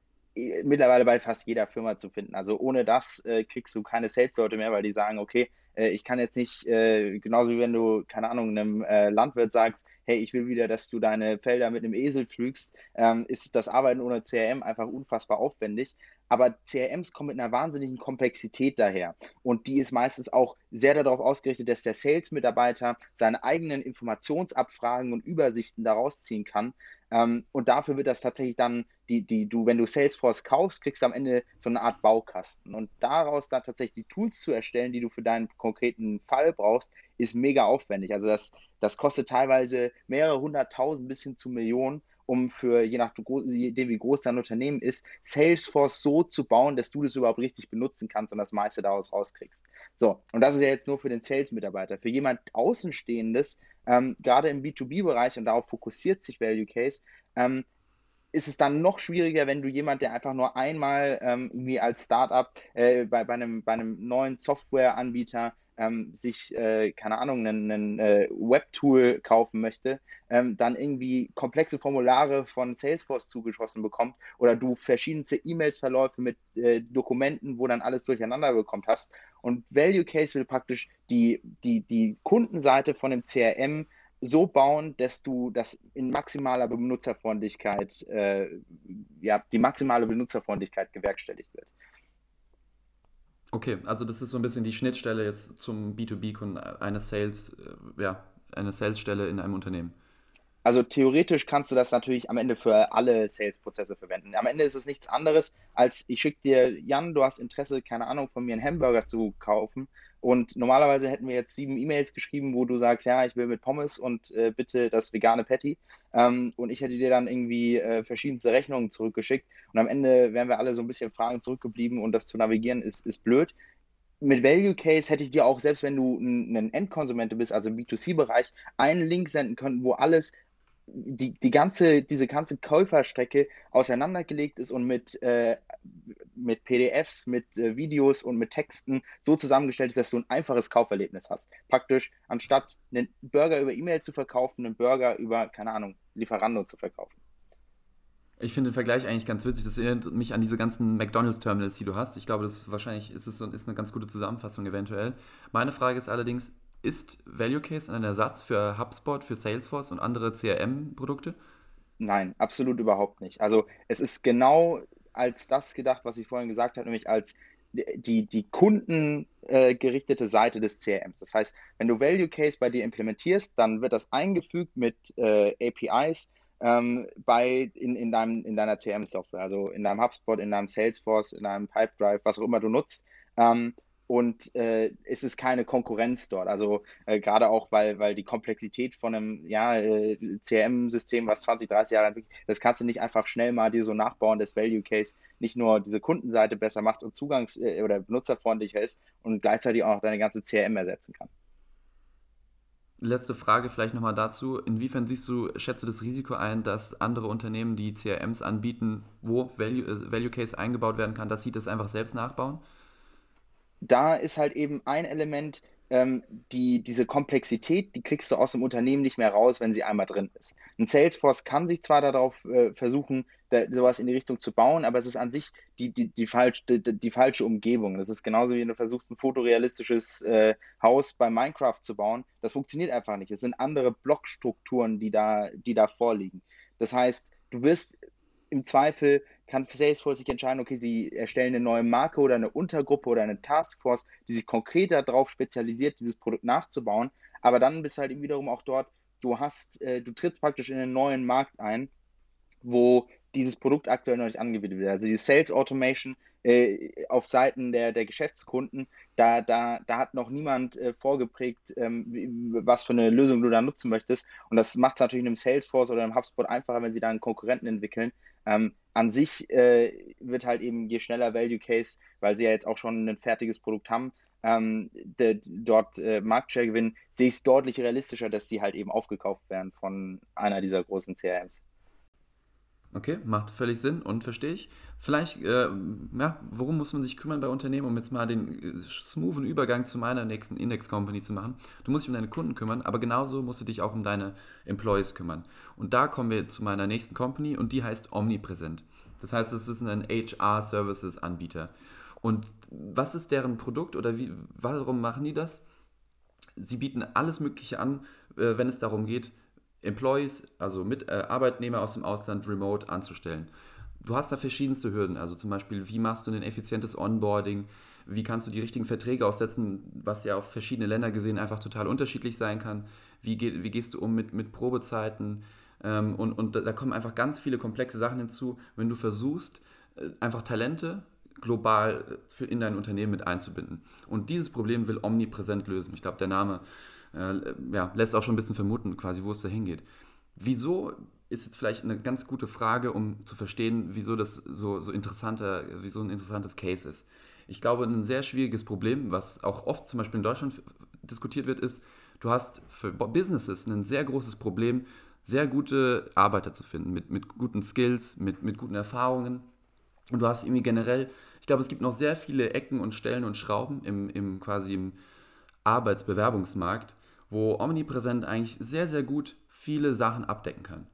mittlerweile bei fast jeder Firma zu finden. Also ohne das äh, kriegst du keine Sales-Leute mehr, weil die sagen, okay, äh, ich kann jetzt nicht, äh, genauso wie wenn du, keine Ahnung, einem äh, Landwirt sagst, hey, ich will wieder, dass du deine Felder mit einem Esel pflügst, ähm, ist das Arbeiten ohne CRM einfach unfassbar aufwendig. Aber CRMs kommen mit einer wahnsinnigen Komplexität daher. Und die ist meistens auch sehr darauf ausgerichtet, dass der Sales-Mitarbeiter seine eigenen Informationsabfragen und Übersichten daraus ziehen kann. Ähm, und dafür wird das tatsächlich dann, die, die, du, wenn du Salesforce kaufst, kriegst du am Ende so eine Art Baukasten. Und daraus dann tatsächlich die Tools zu erstellen, die du für deinen konkreten Fall brauchst, ist mega aufwendig. Also das, das kostet teilweise mehrere hunderttausend bis hin zu Millionen um für, je nachdem wie groß dein Unternehmen ist, Salesforce so zu bauen, dass du das überhaupt richtig benutzen kannst und das meiste daraus rauskriegst. So, und das ist ja jetzt nur für den Sales-Mitarbeiter. Für jemand Außenstehendes, ähm, gerade im B2B-Bereich, und darauf fokussiert sich Value Case, ähm, ist es dann noch schwieriger, wenn du jemand, der einfach nur einmal ähm, irgendwie als Startup äh, bei, bei, einem, bei einem neuen Softwareanbieter ähm, sich, äh, keine Ahnung, ein äh, Webtool kaufen möchte, ähm, dann irgendwie komplexe Formulare von Salesforce zugeschossen bekommt oder du verschiedenste E-Mails-Verläufe mit äh, Dokumenten, wo dann alles durcheinander bekommen hast. Und Value Case will praktisch die, die, die Kundenseite von dem CRM so bauen, dass du das in maximaler Benutzerfreundlichkeit, äh, ja, die maximale Benutzerfreundlichkeit gewerkstelligt wird. Okay, also das ist so ein bisschen die Schnittstelle jetzt zum B2B-Kunden, eine Sales, äh, ja, eine Sales-Stelle in einem Unternehmen. Also theoretisch kannst du das natürlich am Ende für alle Sales-Prozesse verwenden. Am Ende ist es nichts anderes, als ich schicke dir, Jan, du hast Interesse, keine Ahnung, von mir einen Hamburger zu kaufen. Und normalerweise hätten wir jetzt sieben E-Mails geschrieben, wo du sagst, ja, ich will mit Pommes und äh, bitte das vegane Patty. Ähm, und ich hätte dir dann irgendwie äh, verschiedenste Rechnungen zurückgeschickt. Und am Ende wären wir alle so ein bisschen Fragen zurückgeblieben und das zu navigieren ist, ist blöd mit Value Case hätte ich dir auch, selbst wenn du ein, Endkonsument bist, also im B2C-Bereich, einen Link senden können, wo alles die, die ganze, diese ganze Käuferstrecke auseinandergelegt ist und mit, äh, mit PDFs, mit äh, Videos und mit Texten so zusammengestellt ist, dass du ein einfaches Kauferlebnis hast. Praktisch, anstatt einen Burger über E-Mail zu verkaufen, einen Burger über, keine Ahnung, Lieferando zu verkaufen. Ich finde den Vergleich eigentlich ganz witzig. Das erinnert mich an diese ganzen McDonalds-Terminals, die du hast. Ich glaube, das ist wahrscheinlich ist, es, ist eine ganz gute Zusammenfassung eventuell. Meine Frage ist allerdings, ist Value Case ein Ersatz für HubSpot, für Salesforce und andere CRM-Produkte? Nein, absolut überhaupt nicht. Also es ist genau als das gedacht, was ich vorhin gesagt habe, nämlich als die, die kundengerichtete äh, Seite des CRMs. Das heißt, wenn du Value Case bei dir implementierst, dann wird das eingefügt mit äh, APIs ähm, bei, in, in, deinem, in deiner CRM-Software, also in deinem HubSpot, in deinem Salesforce, in deinem Pipedrive, was auch immer du nutzt. Ähm, und äh, es ist keine Konkurrenz dort. Also äh, gerade auch, weil, weil die Komplexität von einem ja, äh, CRM-System, was 20, 30 Jahre entwickelt, das kannst du nicht einfach schnell mal dir so nachbauen, dass Value Case nicht nur diese Kundenseite besser macht und zugangs- äh, oder benutzerfreundlicher ist und gleichzeitig auch noch deine ganze CRM ersetzen kann. Letzte Frage vielleicht nochmal dazu. Inwiefern siehst du, schätzt du das Risiko ein, dass andere Unternehmen, die CRMs anbieten, wo Value, äh, Value Case eingebaut werden kann, dass sie das einfach selbst nachbauen? Da ist halt eben ein Element, ähm, die, diese Komplexität, die kriegst du aus dem Unternehmen nicht mehr raus, wenn sie einmal drin ist. Ein Salesforce kann sich zwar darauf äh, versuchen, da, sowas in die Richtung zu bauen, aber es ist an sich die, die, die, falsch, die, die falsche Umgebung. Das ist genauso wie wenn du versuchst, ein fotorealistisches äh, Haus bei Minecraft zu bauen. Das funktioniert einfach nicht. Es sind andere Blockstrukturen, die da, die da vorliegen. Das heißt, du wirst im Zweifel kann Salesforce sich entscheiden, okay, sie erstellen eine neue Marke oder eine Untergruppe oder eine Taskforce, die sich konkreter darauf spezialisiert, dieses Produkt nachzubauen. Aber dann bist halt wiederum auch dort, du hast, äh, du trittst praktisch in einen neuen Markt ein, wo dieses Produkt aktuell noch nicht angewendet wird. Also die Sales Automation äh, auf Seiten der, der Geschäftskunden, da, da, da hat noch niemand äh, vorgeprägt, ähm, was für eine Lösung du da nutzen möchtest. Und das macht es natürlich in einem Salesforce oder einem HubSpot einfacher, wenn sie da einen Konkurrenten entwickeln. Ähm, an sich äh, wird halt eben je schneller Value Case, weil sie ja jetzt auch schon ein fertiges Produkt haben, ähm, de, dort äh, Marktshare gewinnen, sehe ich es deutlich realistischer, dass die halt eben aufgekauft werden von einer dieser großen CRMs. Okay, macht völlig Sinn und verstehe ich. Vielleicht, äh, ja, worum muss man sich kümmern bei Unternehmen, um jetzt mal den äh, smoothen Übergang zu meiner nächsten Index-Company zu machen? Du musst dich um deine Kunden kümmern, aber genauso musst du dich auch um deine Employees kümmern. Und da kommen wir zu meiner nächsten Company und die heißt Omnipräsent. Das heißt, es ist ein HR-Services-Anbieter. Und was ist deren Produkt oder wie, warum machen die das? Sie bieten alles Mögliche an, äh, wenn es darum geht, Employees, also mit, äh, Arbeitnehmer aus dem Ausland remote anzustellen. Du hast da verschiedenste Hürden, also zum Beispiel, wie machst du ein effizientes Onboarding, wie kannst du die richtigen Verträge aufsetzen, was ja auf verschiedene Länder gesehen einfach total unterschiedlich sein kann, wie, geht, wie gehst du um mit, mit Probezeiten ähm, und, und da kommen einfach ganz viele komplexe Sachen hinzu, wenn du versuchst, äh, einfach Talente global äh, in dein Unternehmen mit einzubinden. Und dieses Problem will omnipräsent lösen. Ich glaube, der Name äh, ja, lässt auch schon ein bisschen vermuten, quasi, wo es da hingeht. Wieso ist jetzt vielleicht eine ganz gute Frage, um zu verstehen, wieso das so, so interessanter, wieso ein interessantes Case ist. Ich glaube, ein sehr schwieriges Problem, was auch oft zum Beispiel in Deutschland diskutiert wird, ist, du hast für Businesses ein sehr großes Problem, sehr gute Arbeiter zu finden, mit, mit guten Skills, mit, mit guten Erfahrungen. Und du hast irgendwie generell, ich glaube, es gibt noch sehr viele Ecken und Stellen und Schrauben im, im quasi im Arbeitsbewerbungsmarkt, wo Omnipresent eigentlich sehr, sehr gut viele Sachen abdecken kann.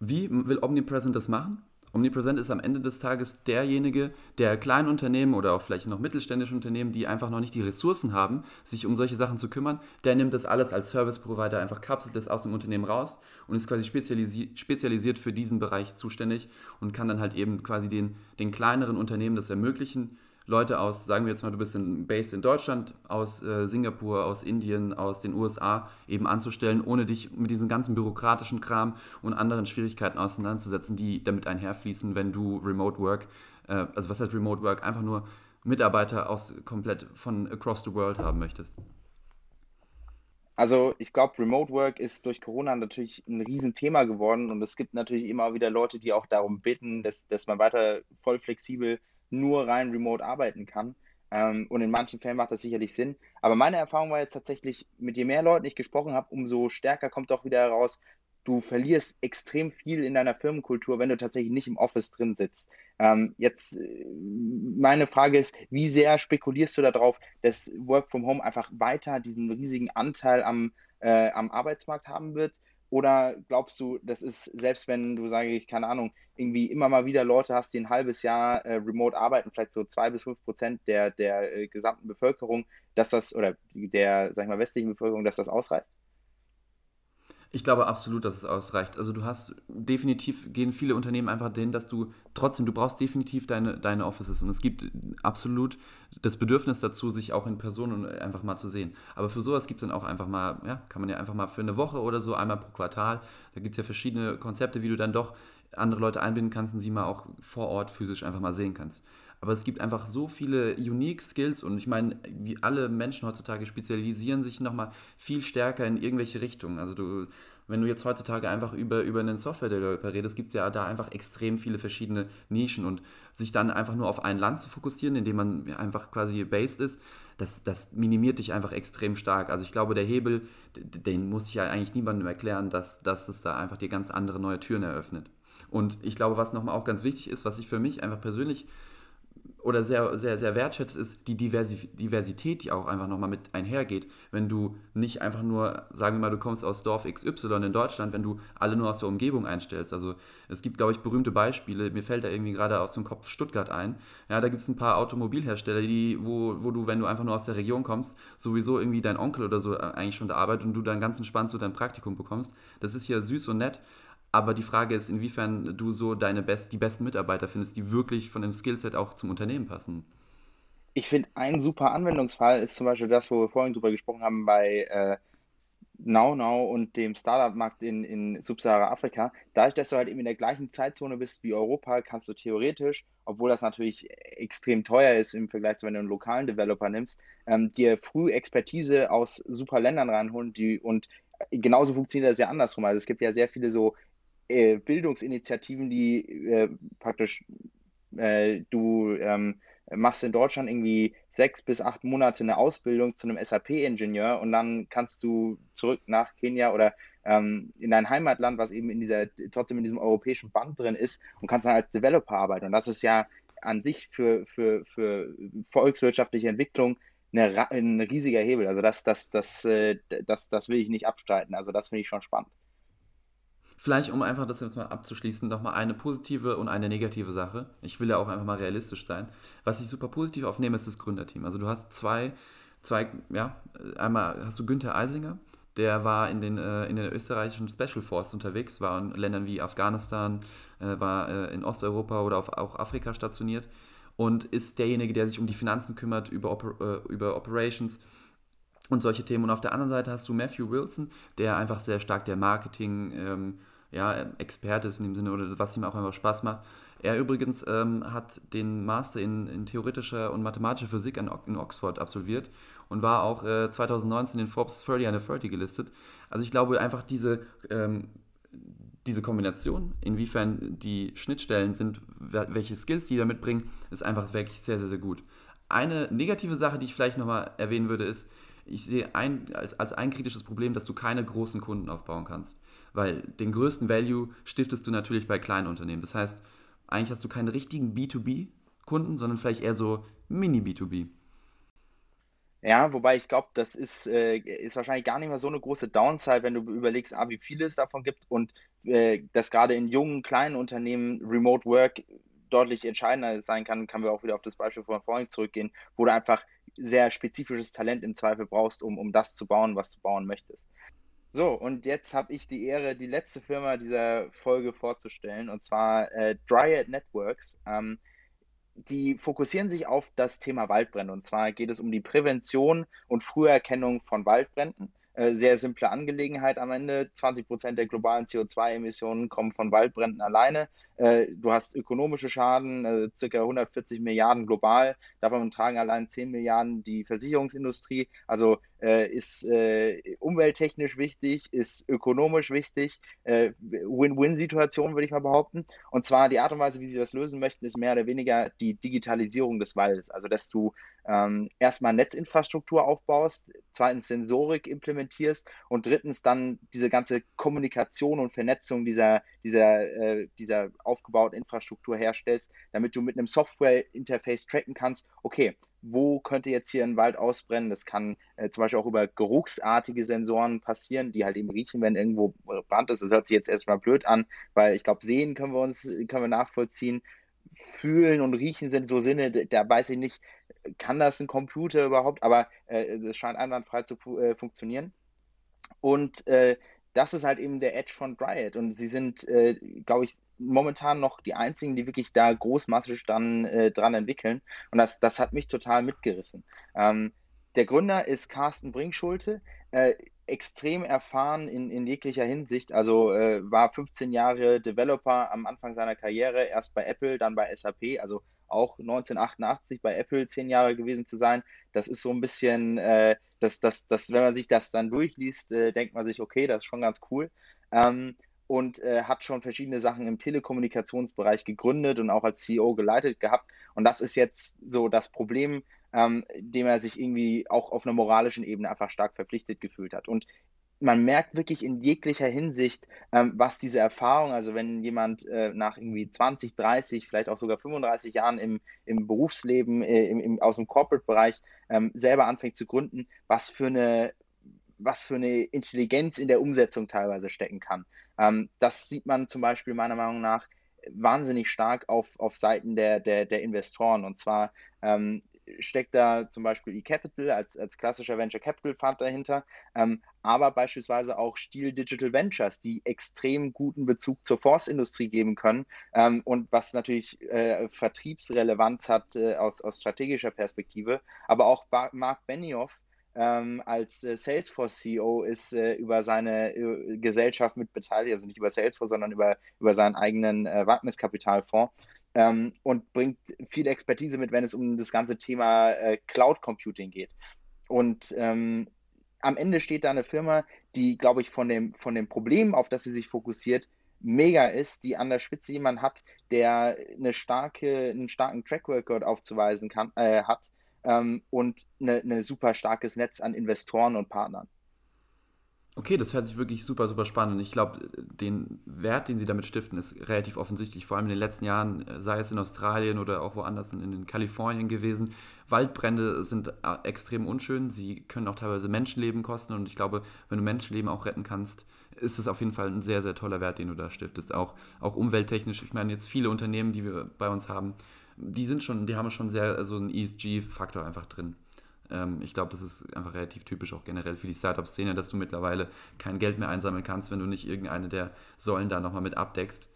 Wie will Omnipresent das machen? Omnipresent ist am Ende des Tages derjenige, der kleinen Unternehmen oder auch vielleicht noch mittelständische Unternehmen, die einfach noch nicht die Ressourcen haben, sich um solche Sachen zu kümmern, der nimmt das alles als Service Provider, einfach kapselt es aus dem Unternehmen raus und ist quasi spezialisi spezialisiert für diesen Bereich zuständig und kann dann halt eben quasi den, den kleineren Unternehmen das ermöglichen, Leute aus, sagen wir jetzt mal, du bist in, based in Deutschland, aus äh, Singapur, aus Indien, aus den USA eben anzustellen, ohne dich mit diesem ganzen bürokratischen Kram und anderen Schwierigkeiten auseinanderzusetzen, die damit einherfließen, wenn du Remote Work, äh, also was heißt Remote Work, einfach nur Mitarbeiter aus komplett von across the world haben möchtest. Also ich glaube, Remote Work ist durch Corona natürlich ein Riesenthema geworden und es gibt natürlich immer wieder Leute, die auch darum bitten, dass, dass man weiter voll flexibel nur rein remote arbeiten kann. Ähm, und in manchen Fällen macht das sicherlich Sinn. Aber meine Erfahrung war jetzt tatsächlich, mit je mehr Leuten ich gesprochen habe, umso stärker kommt auch wieder heraus, du verlierst extrem viel in deiner Firmenkultur, wenn du tatsächlich nicht im Office drin sitzt. Ähm, jetzt äh, meine Frage ist, wie sehr spekulierst du darauf, dass Work from Home einfach weiter diesen riesigen Anteil am, äh, am Arbeitsmarkt haben wird? Oder glaubst du, das ist, selbst wenn du, sage ich, keine Ahnung, irgendwie immer mal wieder Leute hast, die ein halbes Jahr äh, remote arbeiten, vielleicht so zwei bis fünf Prozent der, der äh, gesamten Bevölkerung, dass das, oder der, sag ich mal, westlichen Bevölkerung, dass das ausreicht? Ich glaube absolut, dass es ausreicht. Also du hast definitiv, gehen viele Unternehmen einfach dahin, dass du trotzdem, du brauchst definitiv deine, deine Offices und es gibt absolut das Bedürfnis dazu, sich auch in Person einfach mal zu sehen. Aber für sowas gibt es dann auch einfach mal, ja, kann man ja einfach mal für eine Woche oder so, einmal pro Quartal, da gibt es ja verschiedene Konzepte, wie du dann doch andere Leute einbinden kannst und sie mal auch vor Ort physisch einfach mal sehen kannst. Aber es gibt einfach so viele unique Skills und ich meine, wie alle Menschen heutzutage spezialisieren sich nochmal viel stärker in irgendwelche Richtungen. Also du, wenn du jetzt heutzutage einfach über, über einen Software-Developer redest, gibt es ja da einfach extrem viele verschiedene Nischen und sich dann einfach nur auf ein Land zu fokussieren, in dem man einfach quasi based ist, das, das minimiert dich einfach extrem stark. Also ich glaube, der Hebel, den muss ich ja eigentlich niemandem erklären, dass, dass es da einfach dir ganz andere neue Türen eröffnet. Und ich glaube, was nochmal auch ganz wichtig ist, was ich für mich einfach persönlich oder sehr, sehr, sehr wertschätzt, ist die Diversität, die auch einfach nochmal mit einhergeht. Wenn du nicht einfach nur, sagen wir mal, du kommst aus Dorf XY in Deutschland, wenn du alle nur aus der Umgebung einstellst. Also es gibt, glaube ich, berühmte Beispiele. Mir fällt da irgendwie gerade aus dem Kopf Stuttgart ein. Ja, da gibt es ein paar Automobilhersteller, die, wo, wo du, wenn du einfach nur aus der Region kommst, sowieso irgendwie dein Onkel oder so äh, eigentlich schon da arbeitet und du dann ganz entspannt so dein Praktikum bekommst. Das ist ja süß und nett. Aber die Frage ist, inwiefern du so deine best, die besten Mitarbeiter findest, die wirklich von dem Skillset auch zum Unternehmen passen. Ich finde, ein super Anwendungsfall ist zum Beispiel das, wo wir vorhin drüber gesprochen haben bei äh, Now und dem Startup-Markt in, in Subsahara-Afrika. Dadurch, dass du halt eben in der gleichen Zeitzone bist wie Europa, kannst du theoretisch, obwohl das natürlich extrem teuer ist im Vergleich zu wenn du einen lokalen Developer nimmst, ähm, dir früh Expertise aus super Ländern reinholen die, und genauso funktioniert das ja andersrum. Also es gibt ja sehr viele so äh, Bildungsinitiativen, die äh, praktisch äh, du ähm, machst in Deutschland irgendwie sechs bis acht Monate eine Ausbildung zu einem SAP-Ingenieur und dann kannst du zurück nach Kenia oder ähm, in dein Heimatland, was eben in dieser, trotzdem in diesem europäischen Band drin ist und kannst dann als Developer arbeiten. Und das ist ja an sich für, für, für volkswirtschaftliche Entwicklung eine, ein riesiger Hebel. Also das, das, das, äh, das, das will ich nicht abstreiten. Also das finde ich schon spannend. Vielleicht, um einfach das jetzt mal abzuschließen, nochmal eine positive und eine negative Sache. Ich will ja auch einfach mal realistisch sein. Was ich super positiv aufnehme, ist das Gründerteam. Also du hast zwei, zwei, ja, einmal hast du Günther Eisinger, der war in den, äh, in der österreichischen Special Force unterwegs, war in Ländern wie Afghanistan, äh, war äh, in Osteuropa oder auf, auch Afrika stationiert und ist derjenige, der sich um die Finanzen kümmert, über, Oper, äh, über Operations und solche Themen. Und auf der anderen Seite hast du Matthew Wilson, der einfach sehr stark der Marketing- ähm, ja, Experte ist in dem Sinne oder was ihm auch einfach Spaß macht. Er übrigens ähm, hat den Master in, in, theoretischer und mathematischer Physik in, in Oxford absolviert und war auch äh, 2019 in Forbes 30 under 30 gelistet. Also ich glaube einfach diese, ähm, diese Kombination, inwiefern die Schnittstellen sind, welche Skills die da mitbringen, ist einfach wirklich sehr, sehr, sehr gut. Eine negative Sache, die ich vielleicht nochmal erwähnen würde, ist, ich sehe ein, als, als ein kritisches Problem, dass du keine großen Kunden aufbauen kannst. Weil den größten Value stiftest du natürlich bei kleinen Unternehmen. Das heißt, eigentlich hast du keine richtigen B2B-Kunden, sondern vielleicht eher so Mini-B2B. Ja, wobei ich glaube, das ist, äh, ist wahrscheinlich gar nicht mehr so eine große Downside, wenn du überlegst, ah, wie viele es davon gibt und äh, dass gerade in jungen, kleinen Unternehmen Remote Work deutlich entscheidender sein kann, kann wir auch wieder auf das Beispiel von vorhin zurückgehen, wo du einfach sehr spezifisches Talent im Zweifel brauchst, um, um das zu bauen, was du bauen möchtest. So, und jetzt habe ich die Ehre, die letzte Firma dieser Folge vorzustellen, und zwar äh, Dryad Networks. Ähm, die fokussieren sich auf das Thema Waldbrände. Und zwar geht es um die Prävention und Früherkennung von Waldbränden. Äh, sehr simple Angelegenheit am Ende. 20 Prozent der globalen CO2-Emissionen kommen von Waldbränden alleine. Äh, du hast ökonomische Schaden, äh, circa 140 Milliarden global. Davon tragen allein 10 Milliarden die Versicherungsindustrie. Also ist umwelttechnisch wichtig, ist ökonomisch wichtig. Win-Win-Situation würde ich mal behaupten. Und zwar die Art und Weise, wie sie das lösen möchten, ist mehr oder weniger die Digitalisierung des Waldes. Also dass du ähm, erstmal Netzinfrastruktur aufbaust, zweitens Sensorik implementierst und drittens dann diese ganze Kommunikation und Vernetzung dieser, dieser, äh, dieser aufgebauten Infrastruktur herstellst, damit du mit einem Software-Interface tracken kannst, okay, wo könnte jetzt hier ein Wald ausbrennen? Das kann äh, zum Beispiel auch über geruchsartige Sensoren passieren, die halt eben riechen, wenn irgendwo Brand ist. Das hört sich jetzt erstmal blöd an, weil ich glaube, sehen können wir uns, können wir nachvollziehen. Fühlen und Riechen sind so Sinne, da weiß ich nicht, kann das ein Computer überhaupt, aber äh, es scheint einwandfrei zu äh, funktionieren. Und äh, das ist halt eben der Edge von Dryad. Und sie sind, äh, glaube ich, momentan noch die einzigen, die wirklich da großmassig dann äh, dran entwickeln. Und das, das hat mich total mitgerissen. Ähm, der Gründer ist Carsten Brinkschulte, äh, extrem erfahren in, in jeglicher Hinsicht. Also äh, war 15 Jahre Developer am Anfang seiner Karriere, erst bei Apple, dann bei SAP, also auch 1988 bei Apple zehn Jahre gewesen zu sein. Das ist so ein bisschen, äh, das, das, das, wenn man sich das dann durchliest, äh, denkt man sich, okay, das ist schon ganz cool. Ähm, und äh, hat schon verschiedene Sachen im Telekommunikationsbereich gegründet und auch als CEO geleitet gehabt. Und das ist jetzt so das Problem, ähm, dem er sich irgendwie auch auf einer moralischen Ebene einfach stark verpflichtet gefühlt hat. Und man merkt wirklich in jeglicher Hinsicht, ähm, was diese Erfahrung, also wenn jemand äh, nach irgendwie 20, 30, vielleicht auch sogar 35 Jahren im, im Berufsleben, äh, im, im, aus dem Corporate-Bereich ähm, selber anfängt zu gründen, was für eine was für eine Intelligenz in der Umsetzung teilweise stecken kann. Ähm, das sieht man zum Beispiel meiner Meinung nach wahnsinnig stark auf, auf Seiten der, der, der Investoren. Und zwar ähm, steckt da zum Beispiel eCapital als, als klassischer Venture Capital Fund dahinter, ähm, aber beispielsweise auch Steel Digital Ventures, die extrem guten Bezug zur Forstindustrie geben können ähm, und was natürlich äh, Vertriebsrelevanz hat äh, aus, aus strategischer Perspektive, aber auch Mark Benioff, ähm, als äh, Salesforce CEO ist äh, über seine äh, Gesellschaft mit beteiligt, also nicht über Salesforce, sondern über, über seinen eigenen äh, Wagniskapitalfonds ähm, und bringt viel Expertise mit, wenn es um das ganze Thema äh, Cloud Computing geht. Und ähm, am Ende steht da eine Firma, die, glaube ich, von dem, von dem Problem, auf das sie sich fokussiert, mega ist, die an der Spitze jemand hat, der eine starke, einen starken Track Record aufzuweisen kann, äh, hat ähm, und ein super starkes Netz an Investoren und Partnern. Okay, das hört sich wirklich super, super spannend. Ich glaube, den Wert, den sie damit stiften, ist relativ offensichtlich. Vor allem in den letzten Jahren, sei es in Australien oder auch woanders in, in Kalifornien gewesen. Waldbrände sind äh, extrem unschön. Sie können auch teilweise Menschenleben kosten. Und ich glaube, wenn du Menschenleben auch retten kannst, ist es auf jeden Fall ein sehr, sehr toller Wert, den du da stiftest. Auch, auch umwelttechnisch. Ich meine, jetzt viele Unternehmen, die wir bei uns haben, die sind schon, die haben schon sehr so einen ESG-Faktor einfach drin. Ähm, ich glaube, das ist einfach relativ typisch auch generell für die Startup-Szene, dass du mittlerweile kein Geld mehr einsammeln kannst, wenn du nicht irgendeine der Säulen da nochmal mit abdeckst.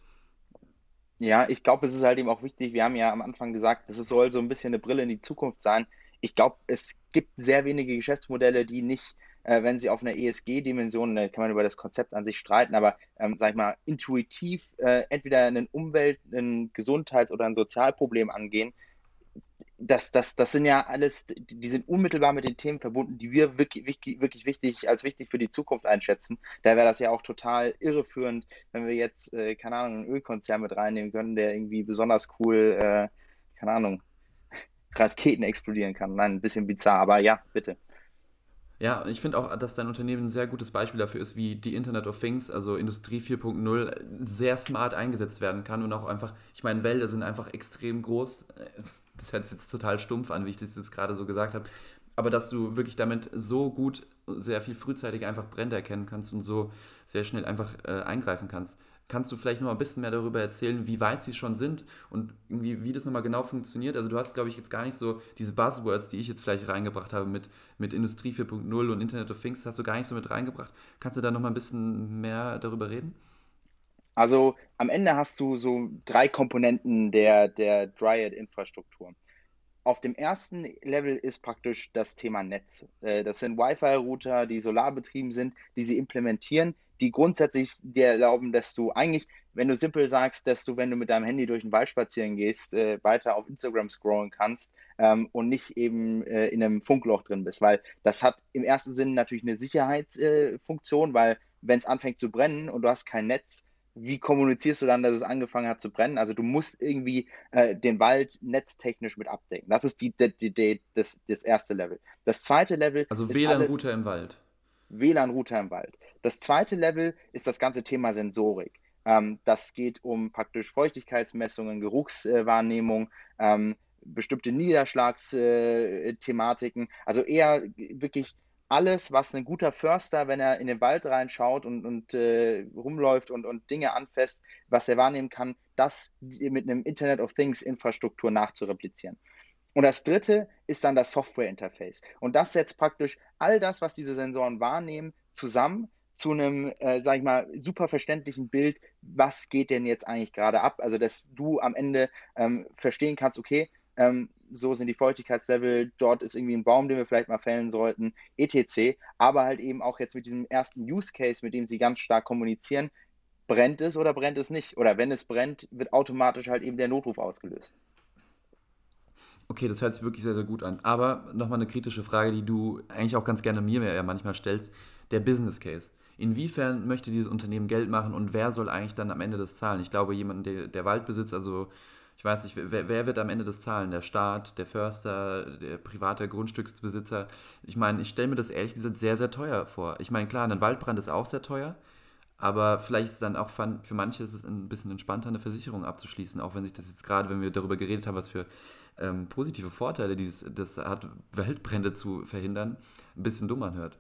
Ja, ich glaube, es ist halt eben auch wichtig, wir haben ja am Anfang gesagt, es soll so ein bisschen eine Brille in die Zukunft sein. Ich glaube, es gibt sehr wenige Geschäftsmodelle, die nicht, äh, wenn sie auf einer ESG-Dimension, da kann man über das Konzept an sich streiten, aber ähm, sag ich mal, intuitiv äh, entweder ein Umwelt-, ein Gesundheits- oder ein Sozialproblem angehen, das, das, das sind ja alles, die sind unmittelbar mit den Themen verbunden, die wir wirklich, wirklich, wichtig, als wichtig für die Zukunft einschätzen. Da wäre das ja auch total irreführend, wenn wir jetzt, äh, keine Ahnung, einen Ölkonzern mit reinnehmen können, der irgendwie besonders cool, äh, keine Ahnung, Raketen explodieren kann. Nein, ein bisschen bizarr, aber ja, bitte. Ja, ich finde auch, dass dein Unternehmen ein sehr gutes Beispiel dafür ist, wie die Internet of Things, also Industrie 4.0, sehr smart eingesetzt werden kann und auch einfach, ich meine, Wälder sind einfach extrem groß das hört sich jetzt total stumpf an, wie ich das jetzt gerade so gesagt habe. aber dass du wirklich damit so gut, sehr viel frühzeitig einfach Brände erkennen kannst und so sehr schnell einfach äh, eingreifen kannst. Kannst du vielleicht noch ein bisschen mehr darüber erzählen, wie weit sie schon sind und irgendwie, wie das nochmal genau funktioniert? Also du hast, glaube ich, jetzt gar nicht so diese Buzzwords, die ich jetzt vielleicht reingebracht habe mit, mit Industrie 4.0 und Internet of Things, hast du gar nicht so mit reingebracht. Kannst du da nochmal ein bisschen mehr darüber reden? Also am Ende hast du so drei Komponenten der, der Dryad-Infrastruktur. Auf dem ersten Level ist praktisch das Thema Netz. Äh, das sind Wi-Fi-Router, die solarbetrieben sind, die sie implementieren, die grundsätzlich dir erlauben, dass du eigentlich, wenn du simpel sagst, dass du, wenn du mit deinem Handy durch den Wald spazieren gehst, äh, weiter auf Instagram scrollen kannst ähm, und nicht eben äh, in einem Funkloch drin bist. Weil das hat im ersten Sinne natürlich eine Sicherheitsfunktion, weil wenn es anfängt zu brennen und du hast kein Netz, wie kommunizierst du dann, dass es angefangen hat zu brennen? Also du musst irgendwie äh, den Wald netztechnisch mit abdecken. Das ist die, die, die, das, das erste Level. Das zweite Level also WLAN-Router im Wald. WLAN-Router im Wald. Das zweite Level ist das ganze Thema Sensorik. Ähm, das geht um praktisch Feuchtigkeitsmessungen, Geruchswahrnehmung, ähm, bestimmte Niederschlagsthematiken. Äh, also eher wirklich alles, was ein guter Förster, wenn er in den Wald reinschaut und, und äh, rumläuft und, und Dinge anfasst, was er wahrnehmen kann, das mit einem Internet of Things Infrastruktur nachzureplizieren. Und das dritte ist dann das Software-Interface. Und das setzt praktisch all das, was diese Sensoren wahrnehmen, zusammen zu einem, äh, sag ich mal, super verständlichen Bild, was geht denn jetzt eigentlich gerade ab? Also, dass du am Ende ähm, verstehen kannst, okay, ähm, so sind die Feuchtigkeitslevel, dort ist irgendwie ein Baum, den wir vielleicht mal fällen sollten, etc. Aber halt eben auch jetzt mit diesem ersten Use Case, mit dem sie ganz stark kommunizieren, brennt es oder brennt es nicht? Oder wenn es brennt, wird automatisch halt eben der Notruf ausgelöst. Okay, das hört sich wirklich sehr, sehr gut an. Aber nochmal eine kritische Frage, die du eigentlich auch ganz gerne mir ja manchmal stellst. Der Business Case. Inwiefern möchte dieses Unternehmen Geld machen und wer soll eigentlich dann am Ende das zahlen? Ich glaube, jemand, der, der Wald besitzt, also ich weiß nicht, wer, wer, wird am Ende das zahlen? Der Staat, der Förster, der private Grundstücksbesitzer? Ich meine, ich stelle mir das ehrlich gesagt sehr, sehr teuer vor. Ich meine, klar, ein Waldbrand ist auch sehr teuer, aber vielleicht ist es dann auch für manche ist es ein bisschen entspannter, eine Versicherung abzuschließen, auch wenn sich das jetzt gerade, wenn wir darüber geredet haben, was für ähm, positive Vorteile dieses, das hat, Waldbrände zu verhindern, ein bisschen dumm anhört.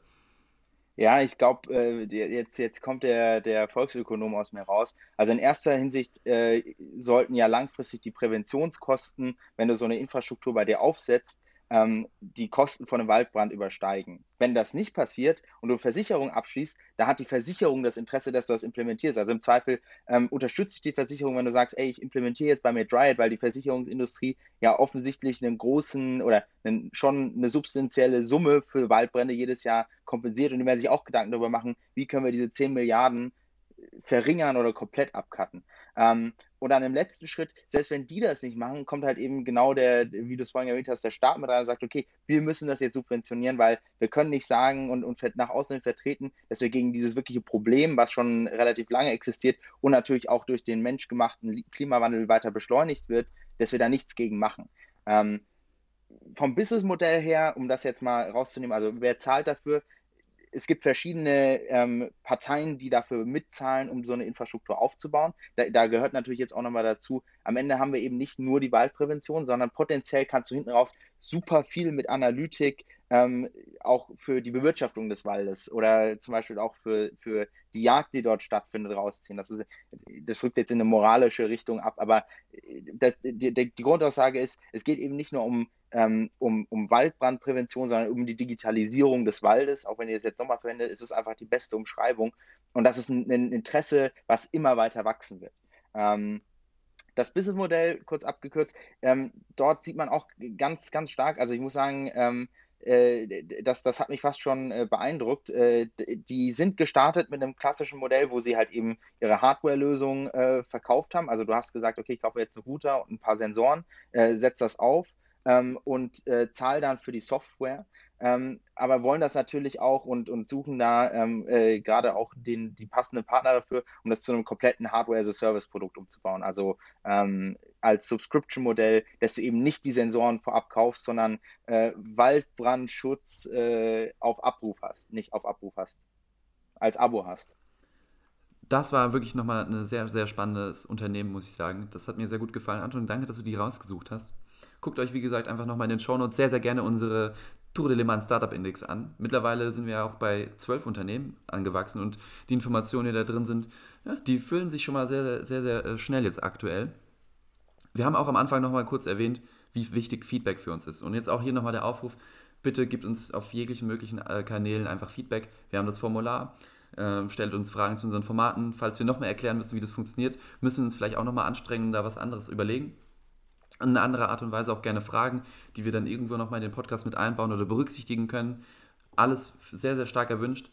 Ja, ich glaube, äh, jetzt, jetzt kommt der, der Volksökonom aus mir raus. Also in erster Hinsicht äh, sollten ja langfristig die Präventionskosten, wenn du so eine Infrastruktur bei dir aufsetzt, ähm, die Kosten von einem Waldbrand übersteigen. Wenn das nicht passiert und du Versicherung abschließt, da hat die Versicherung das Interesse, dass du das implementierst. Also im Zweifel ähm, unterstützt die Versicherung, wenn du sagst, ey, ich implementiere jetzt bei mir Dryad, weil die Versicherungsindustrie ja offensichtlich einen großen oder einen, schon eine substanzielle Summe für Waldbrände jedes Jahr kompensiert und die werden sich auch Gedanken darüber machen, wie können wir diese 10 Milliarden verringern oder komplett abcutten. Ähm, und dann im letzten Schritt, selbst wenn die das nicht machen, kommt halt eben genau der, wie du es vorhin erwähnt hast, der Staat mit rein und sagt, okay, wir müssen das jetzt subventionieren, weil wir können nicht sagen und, und nach außen vertreten, dass wir gegen dieses wirkliche Problem, was schon relativ lange existiert und natürlich auch durch den menschgemachten Klimawandel weiter beschleunigt wird, dass wir da nichts gegen machen. Ähm, vom Businessmodell her, um das jetzt mal rauszunehmen, also wer zahlt dafür? Es gibt verschiedene ähm, Parteien, die dafür mitzahlen, um so eine Infrastruktur aufzubauen. Da, da gehört natürlich jetzt auch nochmal dazu, am Ende haben wir eben nicht nur die Waldprävention, sondern potenziell kannst du hinten raus super viel mit Analytik, ähm, auch für die Bewirtschaftung des Waldes oder zum Beispiel auch für, für die Jagd, die dort stattfindet, rausziehen. Das, ist, das rückt jetzt in eine moralische Richtung ab, aber äh, das, die, die, Grundaussage ist, es geht eben nicht nur um, ähm, um, um Waldbrandprävention, sondern um die Digitalisierung des Waldes. Auch wenn ihr es jetzt nochmal verwendet, ist es einfach die beste Umschreibung. Und das ist ein, ein Interesse, was immer weiter wachsen wird. Ähm, das Businessmodell, kurz abgekürzt, ähm, dort sieht man auch ganz, ganz stark, also ich muss sagen, ähm, äh, das, das hat mich fast schon äh, beeindruckt. Äh, die sind gestartet mit einem klassischen Modell, wo sie halt eben ihre Hardware-Lösung äh, verkauft haben. Also du hast gesagt, okay, ich kaufe jetzt einen Router und ein paar Sensoren, äh, setze das auf ähm, und äh, zahle dann für die Software ähm, aber wollen das natürlich auch und, und suchen da ähm, äh, gerade auch den, die passenden Partner dafür, um das zu einem kompletten Hardware-as-a-Service-Produkt umzubauen. Also ähm, als Subscription-Modell, dass du eben nicht die Sensoren vorab kaufst, sondern äh, Waldbrandschutz äh, auf Abruf hast, nicht auf Abruf hast, als Abo hast. Das war wirklich nochmal ein sehr, sehr spannendes Unternehmen, muss ich sagen. Das hat mir sehr gut gefallen. Anton, danke, dass du die rausgesucht hast. Guckt euch, wie gesagt, einfach nochmal in den Shownotes sehr, sehr gerne unsere Tour de Le Mans Startup Index an. Mittlerweile sind wir ja auch bei zwölf Unternehmen angewachsen und die Informationen, die da drin sind, ja, die füllen sich schon mal sehr, sehr, sehr, sehr schnell jetzt aktuell. Wir haben auch am Anfang nochmal kurz erwähnt, wie wichtig Feedback für uns ist. Und jetzt auch hier nochmal der Aufruf, bitte gibt uns auf jeglichen möglichen äh, Kanälen einfach Feedback. Wir haben das Formular, äh, stellt uns Fragen zu unseren Formaten. Falls wir nochmal erklären müssen, wie das funktioniert, müssen wir uns vielleicht auch nochmal anstrengen da was anderes überlegen. Eine andere Art und Weise auch gerne Fragen, die wir dann irgendwo nochmal in den Podcast mit einbauen oder berücksichtigen können. Alles sehr, sehr stark erwünscht.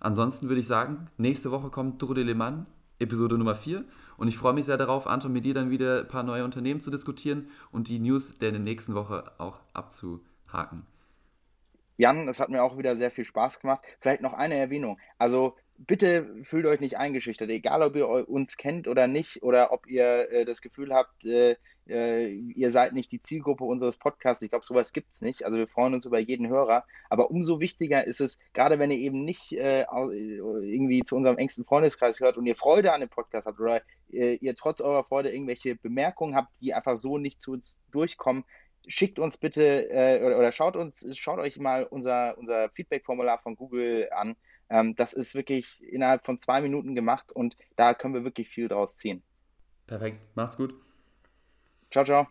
Ansonsten würde ich sagen, nächste Woche kommt Tour de Le Mans, Episode Nummer 4. Und ich freue mich sehr darauf, Anton, mit dir dann wieder ein paar neue Unternehmen zu diskutieren und die News der nächsten Woche auch abzuhaken. Jan, es hat mir auch wieder sehr viel Spaß gemacht. Vielleicht noch eine Erwähnung. Also bitte fühlt euch nicht eingeschüchtert, egal ob ihr uns kennt oder nicht oder ob ihr äh, das Gefühl habt, äh, äh, ihr seid nicht die Zielgruppe unseres Podcasts. Ich glaube, sowas gibt es nicht. Also wir freuen uns über jeden Hörer. Aber umso wichtiger ist es, gerade wenn ihr eben nicht äh, irgendwie zu unserem engsten Freundeskreis gehört und ihr Freude an dem Podcast habt oder äh, ihr trotz eurer Freude irgendwelche Bemerkungen habt, die einfach so nicht zu uns durchkommen, schickt uns bitte äh, oder, oder, schaut uns, schaut euch mal unser, unser Feedback-Formular von Google an. Ähm, das ist wirklich innerhalb von zwei Minuten gemacht und da können wir wirklich viel draus ziehen. Perfekt, macht's gut. Ciao, ciao.